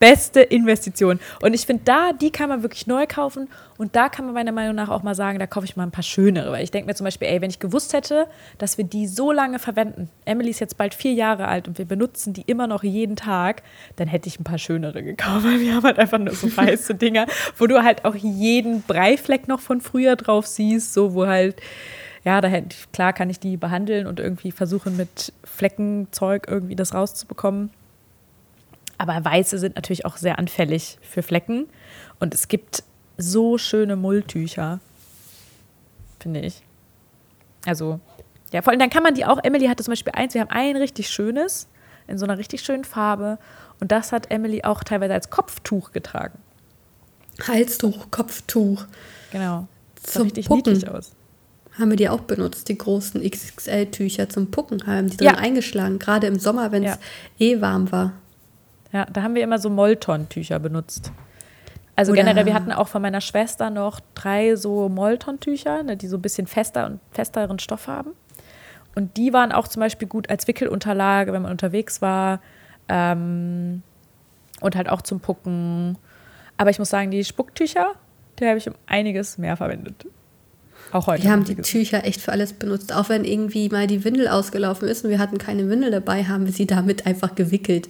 Beste Investition. Und ich finde, da, die kann man wirklich neu kaufen. Und da kann man meiner Meinung nach auch mal sagen, da kaufe ich mal ein paar schönere. Weil ich denke mir zum Beispiel, ey, wenn ich gewusst hätte, dass wir die so lange verwenden, Emily ist jetzt bald vier Jahre alt und wir benutzen die immer noch jeden Tag, dann hätte ich ein paar schönere gekauft. Weil wir haben halt einfach nur so weiße *laughs* Dinger, wo du halt auch jeden Breifleck noch von früher drauf siehst, so wo halt ja, da hätte ich, klar kann ich die behandeln und irgendwie versuchen mit Fleckenzeug irgendwie das rauszubekommen. Aber Weiße sind natürlich auch sehr anfällig für Flecken. Und es gibt so schöne Mulltücher, finde ich. Also, ja, vor allem dann kann man die auch, Emily hatte zum Beispiel eins, wir haben ein richtig schönes, in so einer richtig schönen Farbe. Und das hat Emily auch teilweise als Kopftuch getragen. Halstuch, Kopftuch. Genau. Das sah Zum richtig Pucken. niedlich aus. Haben wir die auch benutzt, die großen XXL-Tücher zum Pucken, haben die drin Ja. eingeschlagen, gerade im Sommer, wenn es Ja. eh warm war. Ja, da haben wir immer so Molton-Tücher benutzt. Also Oder- generell, wir hatten auch von meiner Schwester noch drei so Molton-Tücher, ne, die so ein bisschen fester und festeren Stoff haben. Und die waren auch zum Beispiel gut als Wickelunterlage, wenn man unterwegs war. Ähm, und halt auch zum Pucken. Aber ich muss sagen, die Spucktücher, die habe ich um einiges mehr verwendet. Auch heute. Wir haben die. Tücher echt für alles benutzt. Auch wenn irgendwie mal die Windel ausgelaufen ist und wir hatten keine Windel dabei, haben wir sie damit einfach gewickelt.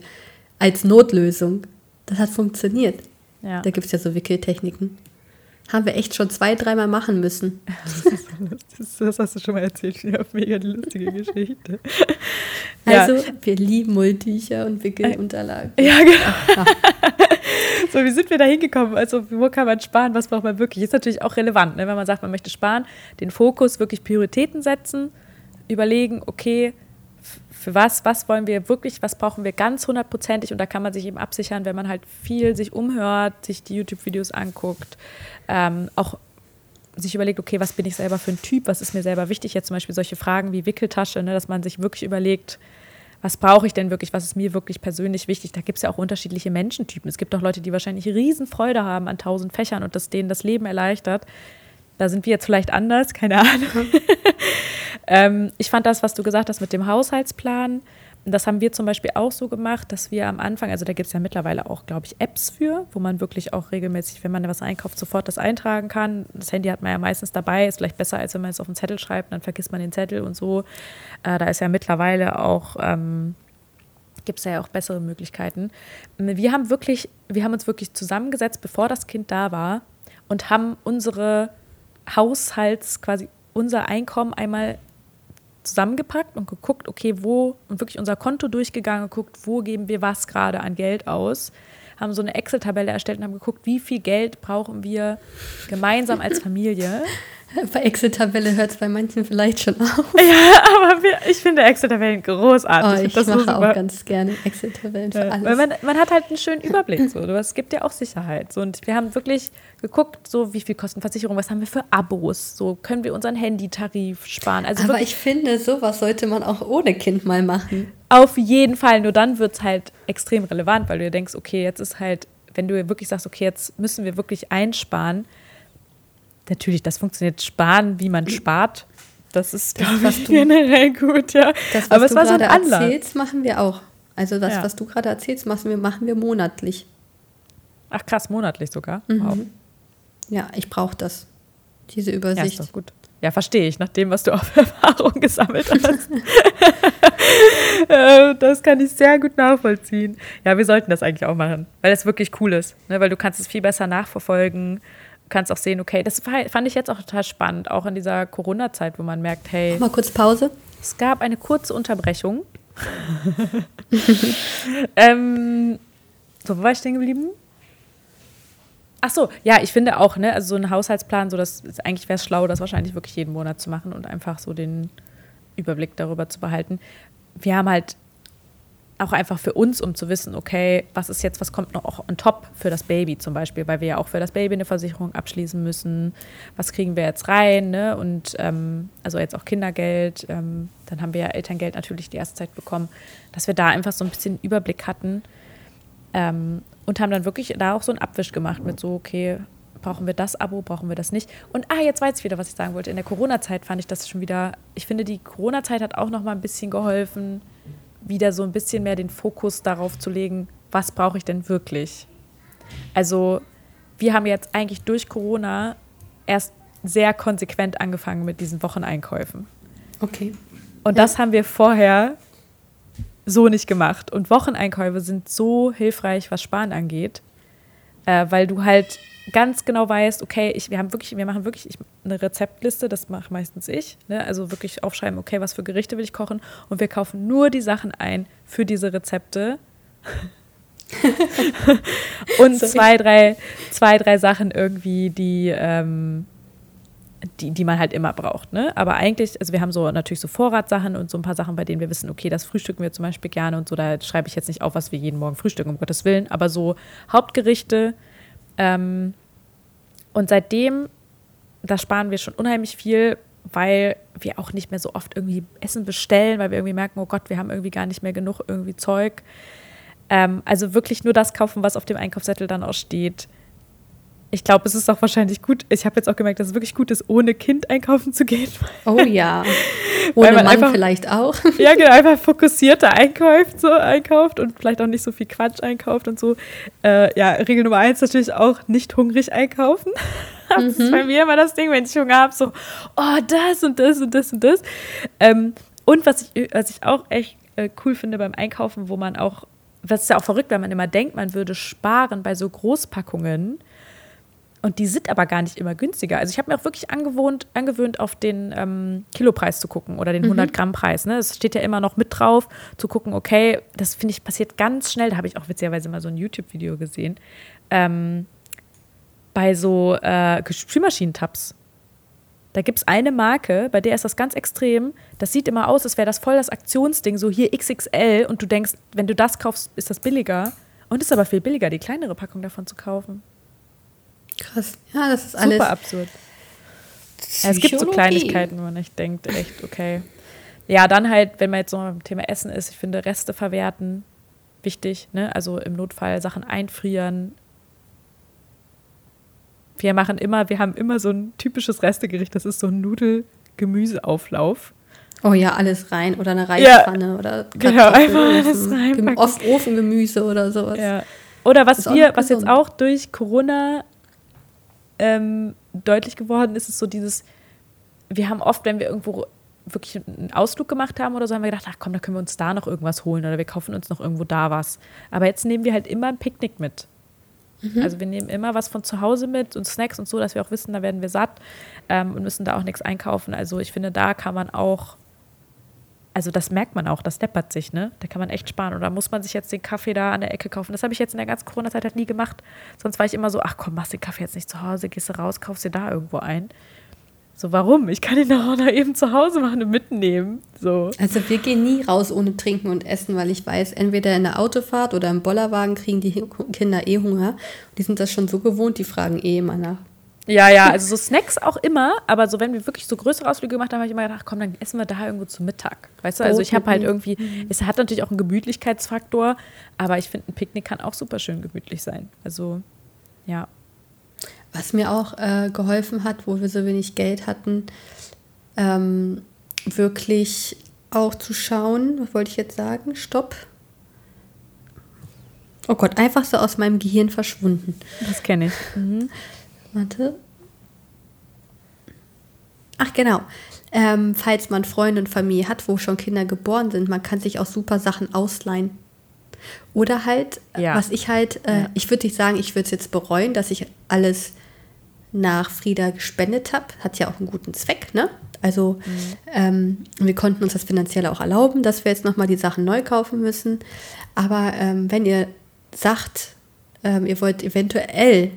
Als Notlösung. Das hat funktioniert. Ja. Da gibt es ja so Wickeltechniken. Haben wir echt schon zwei, dreimal machen müssen. Das, *laughs* das hast du schon mal erzählt. Ja, mega die lustige Geschichte. *laughs* Ja. Also, wir lieben Mulltücher und Wickelunterlagen. Ja, genau. *laughs* so, wie sind wir da hingekommen? Also, wo kann man sparen? Was braucht man wirklich? Ist natürlich auch relevant, ne? wenn man sagt, man möchte sparen, den Fokus wirklich Prioritäten setzen, überlegen, okay, Für was, was wollen wir wirklich, was brauchen wir ganz hundertprozentig und da kann man sich eben absichern, wenn man halt viel sich umhört, sich die YouTube-Videos anguckt, ähm, auch sich überlegt, okay, was bin ich selber für ein Typ, was ist mir selber wichtig, jetzt zum Beispiel solche Fragen wie Wickeltasche, ne, dass man sich wirklich überlegt, was brauche ich denn wirklich, was ist mir wirklich persönlich wichtig. Da gibt es ja auch unterschiedliche Menschentypen. Es gibt auch Leute, die wahrscheinlich Riesenfreude haben an tausend Fächern und das denen das Leben erleichtert. Da sind wir jetzt vielleicht anders, keine Ahnung. *laughs* ähm, ich fand das, was du gesagt hast mit dem Haushaltsplan, das haben wir zum Beispiel auch so gemacht, dass wir am Anfang, also da gibt es ja mittlerweile auch, glaube ich, Apps für, wo man wirklich auch regelmäßig, wenn man was einkauft, sofort das eintragen kann. Das Handy hat man ja meistens dabei, ist vielleicht besser, als wenn man es auf einen Zettel schreibt, dann vergisst man den Zettel und so. Äh, da ist ja mittlerweile auch, ähm, gibt es ja auch bessere Möglichkeiten. Wir haben wirklich, wir haben uns wirklich zusammengesetzt, bevor das Kind da war und haben unsere Haushalts, quasi unser Einkommen einmal zusammengepackt und geguckt, okay, wo, und wirklich unser Konto durchgegangen, geguckt, wo geben wir was gerade an Geld aus, haben so eine Excel-Tabelle erstellt und haben geguckt, wie viel Geld brauchen wir gemeinsam als Familie. *laughs* *laughs* Bei Excel-Tabelle hört es bei manchen vielleicht schon auf. Ja, aber ich finde Excel-Tabellen großartig. Oh, ich das mache auch ganz gerne Excel-Tabellen für ja, alles. Weil man, man hat halt einen schönen Überblick. So. Es gibt ja auch Sicherheit. So. Und wir haben wirklich geguckt, so wie viel kosten Versicherungen, was haben wir für Abos, so können wir unseren Handytarif sparen. Also aber ich finde, sowas sollte man auch ohne Kind mal machen. Auf jeden Fall. Nur dann wird es halt extrem relevant, weil du dir denkst, okay, jetzt ist halt, wenn du wirklich sagst, okay, jetzt müssen wir wirklich einsparen, natürlich, das funktioniert sparen, wie man spart. Das ist, das, was du, generell gut, ja. Das, was Aber es war so ein Anlass. erzählst, machen wir auch. Also das, ja. was du gerade erzählst, machen wir, machen wir monatlich. Ach krass, monatlich sogar. Mhm. Wow. Ja, ich brauche das. Diese Übersicht. Ja, ist doch gut. Ja, verstehe ich, nach dem, was du auf *laughs* Erfahrung gesammelt hast. *laughs* Äh, das kann ich sehr gut nachvollziehen. Ja, wir sollten das eigentlich auch machen, weil es wirklich cool ist. Ne? Weil du kannst es viel besser nachverfolgen kannst auch sehen, okay, das fand ich jetzt auch total spannend, auch in dieser Corona-Zeit, wo man merkt, hey. Mal kurz Pause. Es gab eine kurze Unterbrechung. *laughs* ähm, so, wo war ich stehen geblieben? Ach so, ja, ich finde auch, ne, also so ein Haushaltsplan, so das eigentlich wäre es schlau, das wahrscheinlich wirklich jeden Monat zu machen und einfach so den Überblick darüber zu behalten. Wir haben halt auch einfach für uns, um zu wissen, okay, was ist jetzt, was kommt noch on top für das Baby zum Beispiel, weil wir ja auch für das Baby eine Versicherung abschließen müssen. Was kriegen wir jetzt rein? Ne? Und ähm, also jetzt auch Kindergeld, ähm, dann haben wir ja Elterngeld natürlich die erste Zeit bekommen, dass wir da einfach so ein bisschen Überblick hatten ähm, und haben dann wirklich da auch so einen Abwisch gemacht mit so, okay, brauchen wir das Abo, brauchen wir das nicht? Und ah, jetzt weiß ich wieder, was ich sagen wollte. In der Corona-Zeit fand ich das schon wieder, ich finde, die Corona-Zeit hat auch noch mal ein bisschen geholfen, wieder so ein bisschen mehr den Fokus darauf zu legen, was brauche ich denn wirklich? Also wir haben jetzt eigentlich durch Corona erst sehr konsequent angefangen mit diesen Wocheneinkäufen. Okay. Und ja. das haben wir vorher so nicht gemacht. Und Wocheneinkäufe sind so hilfreich, was Sparen angeht, äh, weil du halt ganz genau weißt, okay, ich, wir haben wirklich, wir machen wirklich ich, eine Rezeptliste, das mache meistens ich. Ne? Also wirklich aufschreiben, okay, was für Gerichte will ich kochen und wir kaufen nur die Sachen ein für diese Rezepte. *laughs* und zwei drei, zwei, drei Sachen irgendwie, die, ähm, die, die man halt immer braucht. Ne? Aber eigentlich, also wir haben so natürlich so Vorratssachen und so ein paar Sachen, bei denen wir wissen, okay, das frühstücken wir zum Beispiel gerne und so, da schreibe ich jetzt nicht auf, was wir jeden Morgen frühstücken, um Gottes Willen, aber so Hauptgerichte, ähm, und seitdem, da sparen wir schon unheimlich viel, weil wir auch nicht mehr so oft irgendwie Essen bestellen, weil wir irgendwie merken, oh Gott, wir haben irgendwie gar nicht mehr genug irgendwie Zeug. Ähm, also wirklich nur das kaufen, was auf dem Einkaufszettel dann auch steht ich glaube, es ist auch wahrscheinlich gut. Ich habe jetzt auch gemerkt, dass es wirklich gut ist, ohne Kind einkaufen zu gehen. *laughs* Oh ja. Ohne Mann einfach, vielleicht auch. *laughs* Ja, genau, einfach fokussierter einkauft, so einkauft und vielleicht auch nicht so viel Quatsch einkauft und so. Äh, ja, Regel Nummer eins natürlich auch nicht hungrig einkaufen. *laughs* Das mhm. ist bei mir immer das Ding, wenn ich Hunger habe, so, oh, das und das und das und das. Ähm, und was ich, was ich auch echt äh, cool finde beim Einkaufen, wo man auch, was ist ja auch verrückt, wenn man immer denkt, man würde sparen bei so Großpackungen und die sind aber gar nicht immer günstiger. Also ich habe mir auch wirklich angewohnt, angewöhnt, auf den ähm, Kilopreis zu gucken oder den 100-Gramm-Preis. Mhm. Ne? Das steht ja immer noch mit drauf, zu gucken, okay, das finde ich passiert ganz schnell. Da habe ich auch witzigerweise mal so ein YouTube-Video gesehen. Ähm, bei so äh, Spülmaschinentabs. Da gibt es eine Marke, bei der ist das ganz extrem. Das sieht immer aus, als wäre das voll das Aktionsding, so hier XXL. Und du denkst, wenn du das kaufst, ist das billiger. Und es ist aber viel billiger, die kleinere Packung davon zu kaufen. Krass. Ja, das ist alles. Super absurd. Ja, es gibt so Kleinigkeiten, wo man nicht denkt, echt, okay. Ja, dann halt, wenn man jetzt so beim Thema Essen ist, ich finde Reste verwerten wichtig, ne? Also im Notfall Sachen einfrieren. Wir machen immer, wir haben immer so ein typisches Restegericht, das ist so ein Nudel-Gemüseauflauf. Oh ja, alles rein oder eine Reispfanne ja, oder genau, einfach alles rein. Oft Ofengemüse oder sowas. Ja. Oder was wir, was jetzt auch durch Corona ähm, deutlich geworden ist, ist so dieses, wir haben oft, wenn wir irgendwo wirklich einen Ausflug gemacht haben oder so, haben wir gedacht, ach komm, da können wir uns da noch irgendwas holen oder wir kaufen uns noch irgendwo da was. Aber jetzt nehmen wir halt immer ein Picknick mit. Mhm. Also wir nehmen immer was von zu Hause mit und Snacks und so, dass wir auch wissen, da werden wir satt ähm, und müssen da auch nichts einkaufen. Also ich finde, da kann man auch, also das merkt man auch, das deppert sich, ne? Da kann man echt sparen. Oder muss man sich jetzt den Kaffee da an der Ecke kaufen? Das habe ich jetzt in der ganzen Corona-Zeit halt nie gemacht. Sonst war ich immer so, ach komm, machst den Kaffee jetzt nicht zu Hause, gehst du raus, kaufst dir da irgendwo ein. So, warum? Ich kann ihn doch auch noch eben zu Hause machen und mitnehmen. So. Also wir gehen nie raus ohne Trinken und Essen, weil ich weiß, entweder in der Autofahrt oder im Bollerwagen kriegen die Kinder eh Hunger. Die sind das schon so gewohnt, die fragen eh immer nach. Ja, ja, also so Snacks auch immer, aber so wenn wir wirklich so größere Ausflüge gemacht haben, habe ich immer gedacht, komm, dann essen wir da irgendwo zu Mittag. Weißt du, also ich habe halt irgendwie, es hat natürlich auch einen Gemütlichkeitsfaktor, aber ich finde, ein Picknick kann auch super schön gemütlich sein. Also, ja. Was mir auch äh, geholfen hat, wo wir so wenig Geld hatten, ähm, wirklich auch zu schauen, was wollte ich jetzt sagen? Stopp. Oh Gott, einfach so aus meinem Gehirn verschwunden. Das kenne ich. Mhm. Warte. Ach genau. Ähm, falls man Freunde und Familie hat, wo schon Kinder geboren sind, man kann sich auch super Sachen ausleihen. Oder halt, ja. was ich halt, äh, ja. ich würde nicht sagen, ich würde es jetzt bereuen, dass ich alles nach Frieda gespendet habe. Hat ja auch einen guten Zweck, ne? Also mhm. ähm, wir konnten uns das finanziell auch erlauben, dass wir jetzt nochmal die Sachen neu kaufen müssen. Aber ähm, wenn ihr sagt, ähm, ihr wollt eventuell,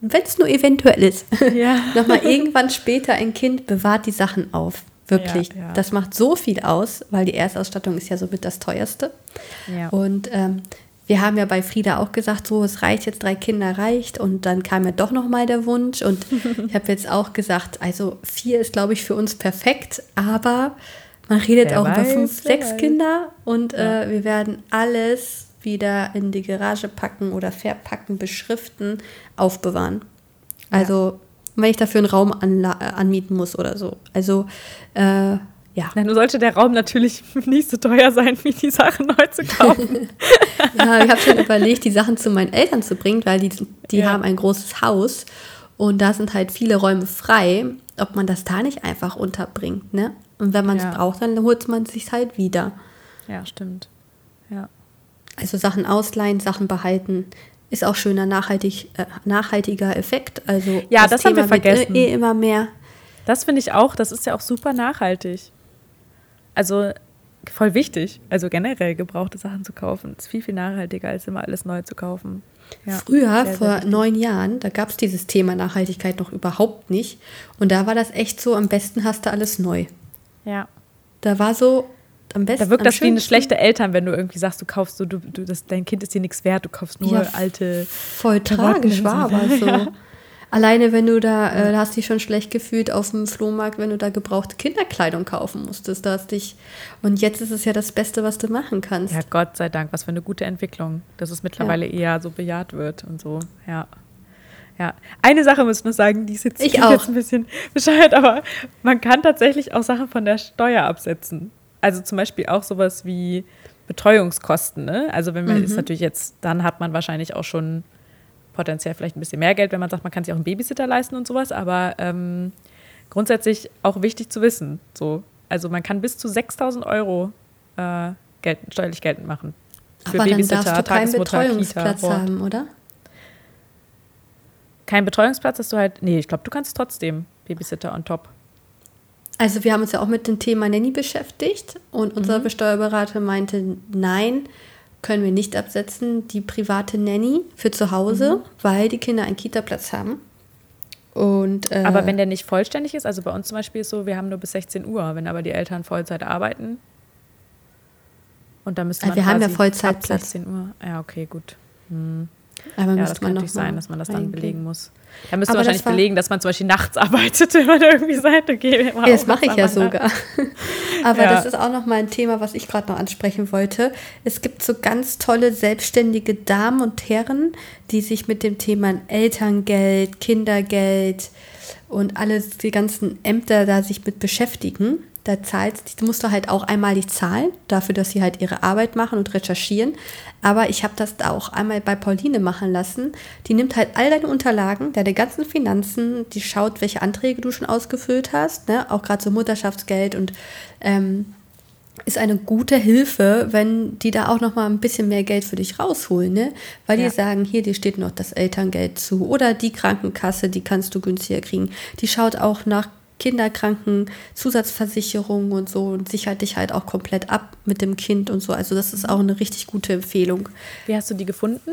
wenn es nur eventuell ist, *laughs* ja. nochmal irgendwann später ein Kind, bewahrt die Sachen auf. Wirklich. Ja, ja. Das macht so viel aus, weil die Erstausstattung ist ja somit das teuerste. Ja. Und ähm, wir haben ja bei Frieda auch gesagt, so, es reicht jetzt, drei Kinder reicht. Und dann kam ja doch nochmal der Wunsch. Und *laughs* ich habe jetzt auch gesagt, also vier ist, glaube ich, für uns perfekt. Aber man redet wer auch weiß, über fünf, sechs weiß. Kinder. Und äh, wir werden alles wieder in die Garage packen oder verpacken, beschriften, aufbewahren. Also, ja. wenn ich dafür einen Raum anmieten muss oder so. Also, äh, ja. Na, nur sollte der Raum natürlich *laughs* nicht so teuer sein, wie die Sachen *laughs* neu zu kaufen. *laughs* ja, ich habe schon überlegt, die Sachen zu meinen Eltern zu bringen, weil die, die ja. haben ein großes Haus und da sind halt viele Räume frei, ob man das da nicht einfach unterbringt. Ne? Und wenn man es ja. braucht, dann holt man es sich halt wieder. Ja, stimmt. Also Sachen ausleihen, Sachen behalten. Ist auch schöner nachhaltig, äh, nachhaltiger Effekt. Also ja, das, das haben wir vergessen. Eh immer mehr. Das finde ich auch, das ist ja auch super nachhaltig also voll wichtig. Also generell gebrauchte Sachen zu kaufen. Ist viel, viel nachhaltiger, als immer alles neu zu kaufen. Ja, Früher, sehr, vor sehr neun Jahren, da gab es dieses Thema Nachhaltigkeit noch überhaupt nicht. Und da war das echt so, am besten hast du alles neu. Ja. Da war so, am besten. Da wirkt das wie eine schlechte Eltern, wenn du irgendwie sagst, du kaufst so, du, du das, dein Kind ist dir nichts wert, du kaufst nur ja, alte. Voll tragisch war aber *laughs* so. Ja. Alleine, wenn du da, äh, da hast dich schon schlecht gefühlt auf dem Flohmarkt, wenn du da gebrauchte Kinderkleidung kaufen musstest. Da hast dich, und jetzt ist es ja das Beste, was du machen kannst. Ja, Gott sei Dank, was für eine gute Entwicklung, dass es mittlerweile ja. eher so bejaht wird und so, ja. Ja, eine Sache muss man sagen, die ist jetzt, ich *laughs* jetzt ein bisschen bescheuert, aber man kann tatsächlich auch Sachen von der Steuer absetzen. Also zum Beispiel auch sowas wie Betreuungskosten. Ne? Also wenn man mhm. ist natürlich jetzt, dann hat man wahrscheinlich auch schon potenziell vielleicht ein bisschen mehr Geld, wenn man sagt, man kann sich auch einen Babysitter leisten und sowas, aber ähm, grundsätzlich auch wichtig zu wissen. So. Also man kann bis zu 6000 Euro äh, geltend, steuerlich geltend machen. Für aber Babysitter, dann darfst du keinen Betreuungsplatz Kita, haben, oder? Kein Betreuungsplatz hast du halt, nee, ich glaube, du kannst trotzdem Babysitter on top. Also wir haben uns ja auch mit dem Thema Nanny beschäftigt und unser mhm. Steuerberater meinte, nein, können wir nicht absetzen, die private Nanny für zu Hause, mhm. weil die Kinder einen Kita-Platz haben. Und, äh, aber wenn der nicht vollständig ist, also bei uns zum Beispiel ist so, wir haben nur bis 16 Uhr, wenn aber die Eltern Vollzeit arbeiten. Und da müsste Ah, man wir haben ja quasi ab Vollzeitplatz. 16 Uhr. Ja, okay, gut. Hm. Aber Ja, das kann natürlich sein, dass man das dann belegen muss. Da müsste man wahrscheinlich belegen, dass man zum Beispiel nachts *laughs* arbeitet, wenn man irgendwie sagt, okay, wir das mache ich ja sogar. *laughs* Aber Ja. das ist auch noch mal ein Thema, was ich gerade noch ansprechen wollte. Es gibt so ganz tolle selbstständige Damen und Herren, die sich mit dem Thema Elterngeld, Kindergeld und alles, die ganzen Ämter da sich mit beschäftigen. Da zahlst, die musst du halt auch einmalig zahlen, dafür, dass sie halt ihre Arbeit machen und recherchieren. Aber ich habe das da auch einmal bei Pauline machen lassen. Die nimmt halt all deine Unterlagen, deine ganzen Finanzen, die schaut, welche Anträge du schon ausgefüllt hast, ne? auch gerade so Mutterschaftsgeld und ähm, ist eine gute Hilfe, wenn die da auch noch mal ein bisschen mehr Geld für dich rausholen, ne? Weil Ja. die sagen, hier, dir steht noch das Elterngeld zu oder die Krankenkasse, die kannst du günstiger kriegen. Die schaut auch nach Kinderkranken, Zusatzversicherung und so und sichert dich halt auch komplett ab mit dem Kind und so. Also das ist auch eine richtig gute Empfehlung. Wie hast du die gefunden?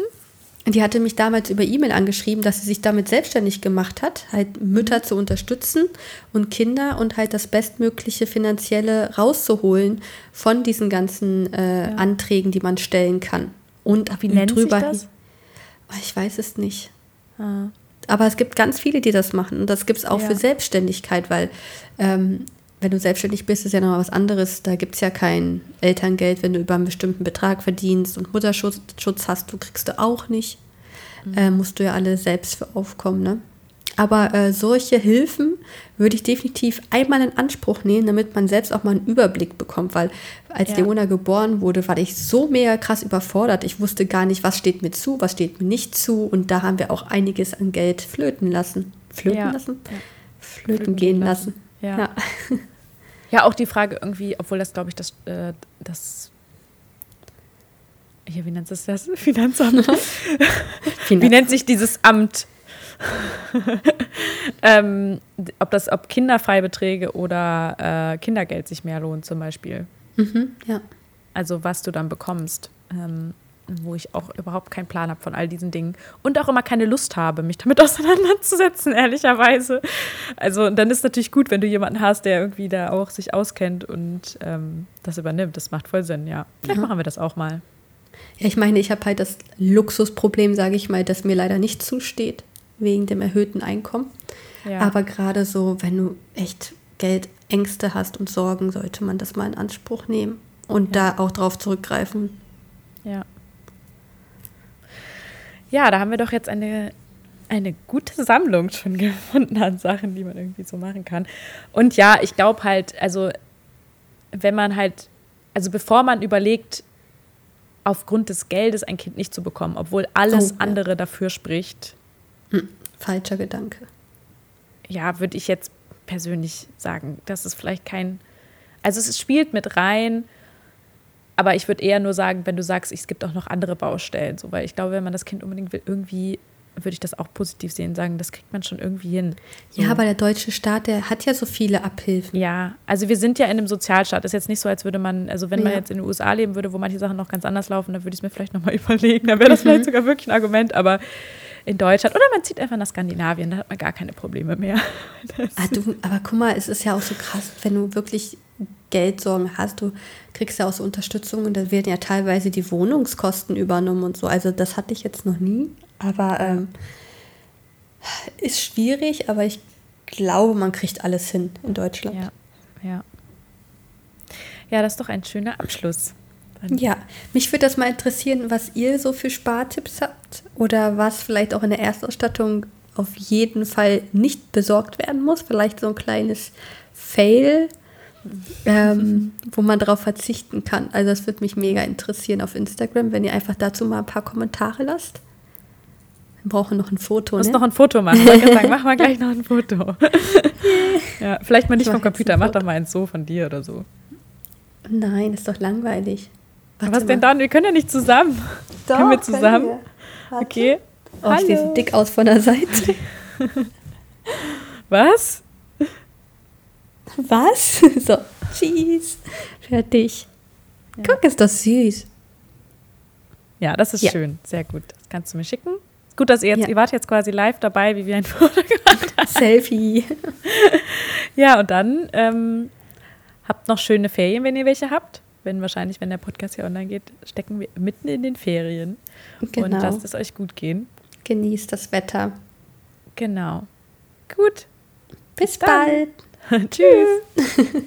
Die hatte mich damals über E-Mail angeschrieben, dass sie sich damit selbstständig gemacht hat, halt Mütter zu unterstützen und Kinder und halt das bestmögliche finanzielle rauszuholen von diesen ganzen äh, Anträgen, die man stellen kann. Und Wie nennt sich drüber das? Ich weiß es nicht. Ah. Aber es gibt ganz viele, die das machen. Und das gibt es auch Ja. für Selbstständigkeit, weil ähm, wenn du selbstständig bist, ist ja noch was anderes. Da gibt es ja kein Elterngeld, wenn du über einen bestimmten Betrag verdienst und Mutterschutz Schutz hast, du kriegst du auch nicht. Äh, musst du ja alle selbst für aufkommen. Ne? Aber äh, solche Hilfen würde ich definitiv einmal in Anspruch nehmen, damit man selbst auch mal einen Überblick bekommt. Weil als Ja. Leona geboren wurde, war ich so mega krass überfordert. Ich wusste gar nicht, was steht mir zu, was steht mir nicht zu. Und da haben wir auch einiges an Geld flöten lassen. Flöten Ja. lassen? Ja. Flöten, Flöten gehen gehen lassen. Ja. *laughs* Ja. Auch die Frage irgendwie, obwohl das, glaube ich, das, äh, das hier, wie nennt es das? *laughs* Finanzamt. *laughs* Wie nennt sich dieses Amt? *laughs* ähm, ob das, ob Kinderfreibeträge oder äh, Kindergeld sich mehr lohnt, zum Beispiel. Mhm, ja. Also was du dann bekommst. Ähm, wo ich auch überhaupt keinen Plan habe von all diesen Dingen und auch immer keine Lust habe, mich damit *laughs* auseinanderzusetzen, ehrlicherweise. Also dann ist natürlich gut, wenn du jemanden hast, der irgendwie da auch sich auskennt und ähm, das übernimmt. Das macht voll Sinn, ja. Vielleicht machen wir das auch mal. Ja, ich meine, ich habe halt das Luxusproblem, sage ich mal, das mir leider nicht zusteht, wegen dem erhöhten Einkommen. Ja. Aber gerade so, wenn du echt Geldängste hast und Sorgen, sollte man das mal in Anspruch nehmen und Ja. da auch drauf zurückgreifen. Ja. Ja, da haben wir doch jetzt eine, eine gute Sammlung schon *laughs* gefunden an Sachen, die man irgendwie so machen kann. Und ja, ich glaube halt, also wenn man halt, also bevor man überlegt, aufgrund des Geldes ein Kind nicht zu bekommen, obwohl alles Oh, ja. andere dafür spricht, Falscher Gedanke. ja, würde ich jetzt persönlich sagen, das ist vielleicht kein, also es spielt mit rein, aber ich würde eher nur sagen, wenn du sagst, es gibt auch noch andere Baustellen, so, weil ich glaube, wenn man das Kind unbedingt will, irgendwie würde ich das auch positiv sehen, sagen, das kriegt man schon irgendwie hin. So. Ja, aber der deutsche Staat, der hat ja so viele Abhilfen. Ja, also wir sind ja in einem Sozialstaat. Ist jetzt nicht so, als würde man, also wenn man Ja. jetzt in den USA leben würde, wo manche Sachen noch ganz anders laufen, dann würde ich es mir vielleicht nochmal *laughs* überlegen. Dann wäre das vielleicht sogar wirklich ein Argument. Aber in Deutschland, oder man zieht einfach nach Skandinavien, da hat man gar keine Probleme mehr. *laughs* Ah, du, aber guck mal, es ist ja auch so krass, wenn du wirklich Geldsorgen hast, du kriegst ja auch so Unterstützung und da werden ja teilweise die Wohnungskosten übernommen und so. Also das hatte ich jetzt noch nie, aber ähm, ist schwierig, aber ich glaube, man kriegt alles hin in Deutschland. ja, ja. Ja, das ist doch ein schöner Abschluss. Dann- Ja, mich würde das mal interessieren, was ihr so für Spartipps habt oder was vielleicht auch in der Erstausstattung auf jeden Fall nicht besorgt werden muss. Vielleicht so ein kleines Fail, ähm, *laughs* wo man darauf verzichten kann. Also das würde mich mega interessieren auf Instagram, wenn ihr einfach dazu mal ein paar Kommentare lasst. Wir brauchen noch ein Foto. Du musst Ne? noch ein Foto machen. Ich sagen, mach mal gleich noch ein Foto. *laughs* ja, vielleicht mal nicht Ich vom Computer, mach doch mal eins so von dir oder so. Nein, ist doch langweilig. Warte Was denn mal. dann? Wir können ja nicht zusammen. Doch, können wir zusammen? wir. Warte. Okay. Oh, ich sehe so dick aus von der Seite. *laughs* Was? Was? *laughs* So, tschüss. Fertig. Guck, ist das süß. Ja, das ist Ja. schön. Sehr gut. Das kannst du mir schicken. Gut, dass ihr jetzt, Ja. ihr wart jetzt quasi live dabei, wie wir ein Foto *laughs* gemacht haben. Selfie. Ja, und dann ähm, habt noch schöne Ferien, wenn ihr welche habt. Wenn wahrscheinlich, wenn der Podcast hier online geht, stecken wir mitten in den Ferien. Und Genau. lasst es euch gut gehen. Genießt das Wetter. Genau. Gut. Bis dann. bald. *laughs* *laughs* Tschüss.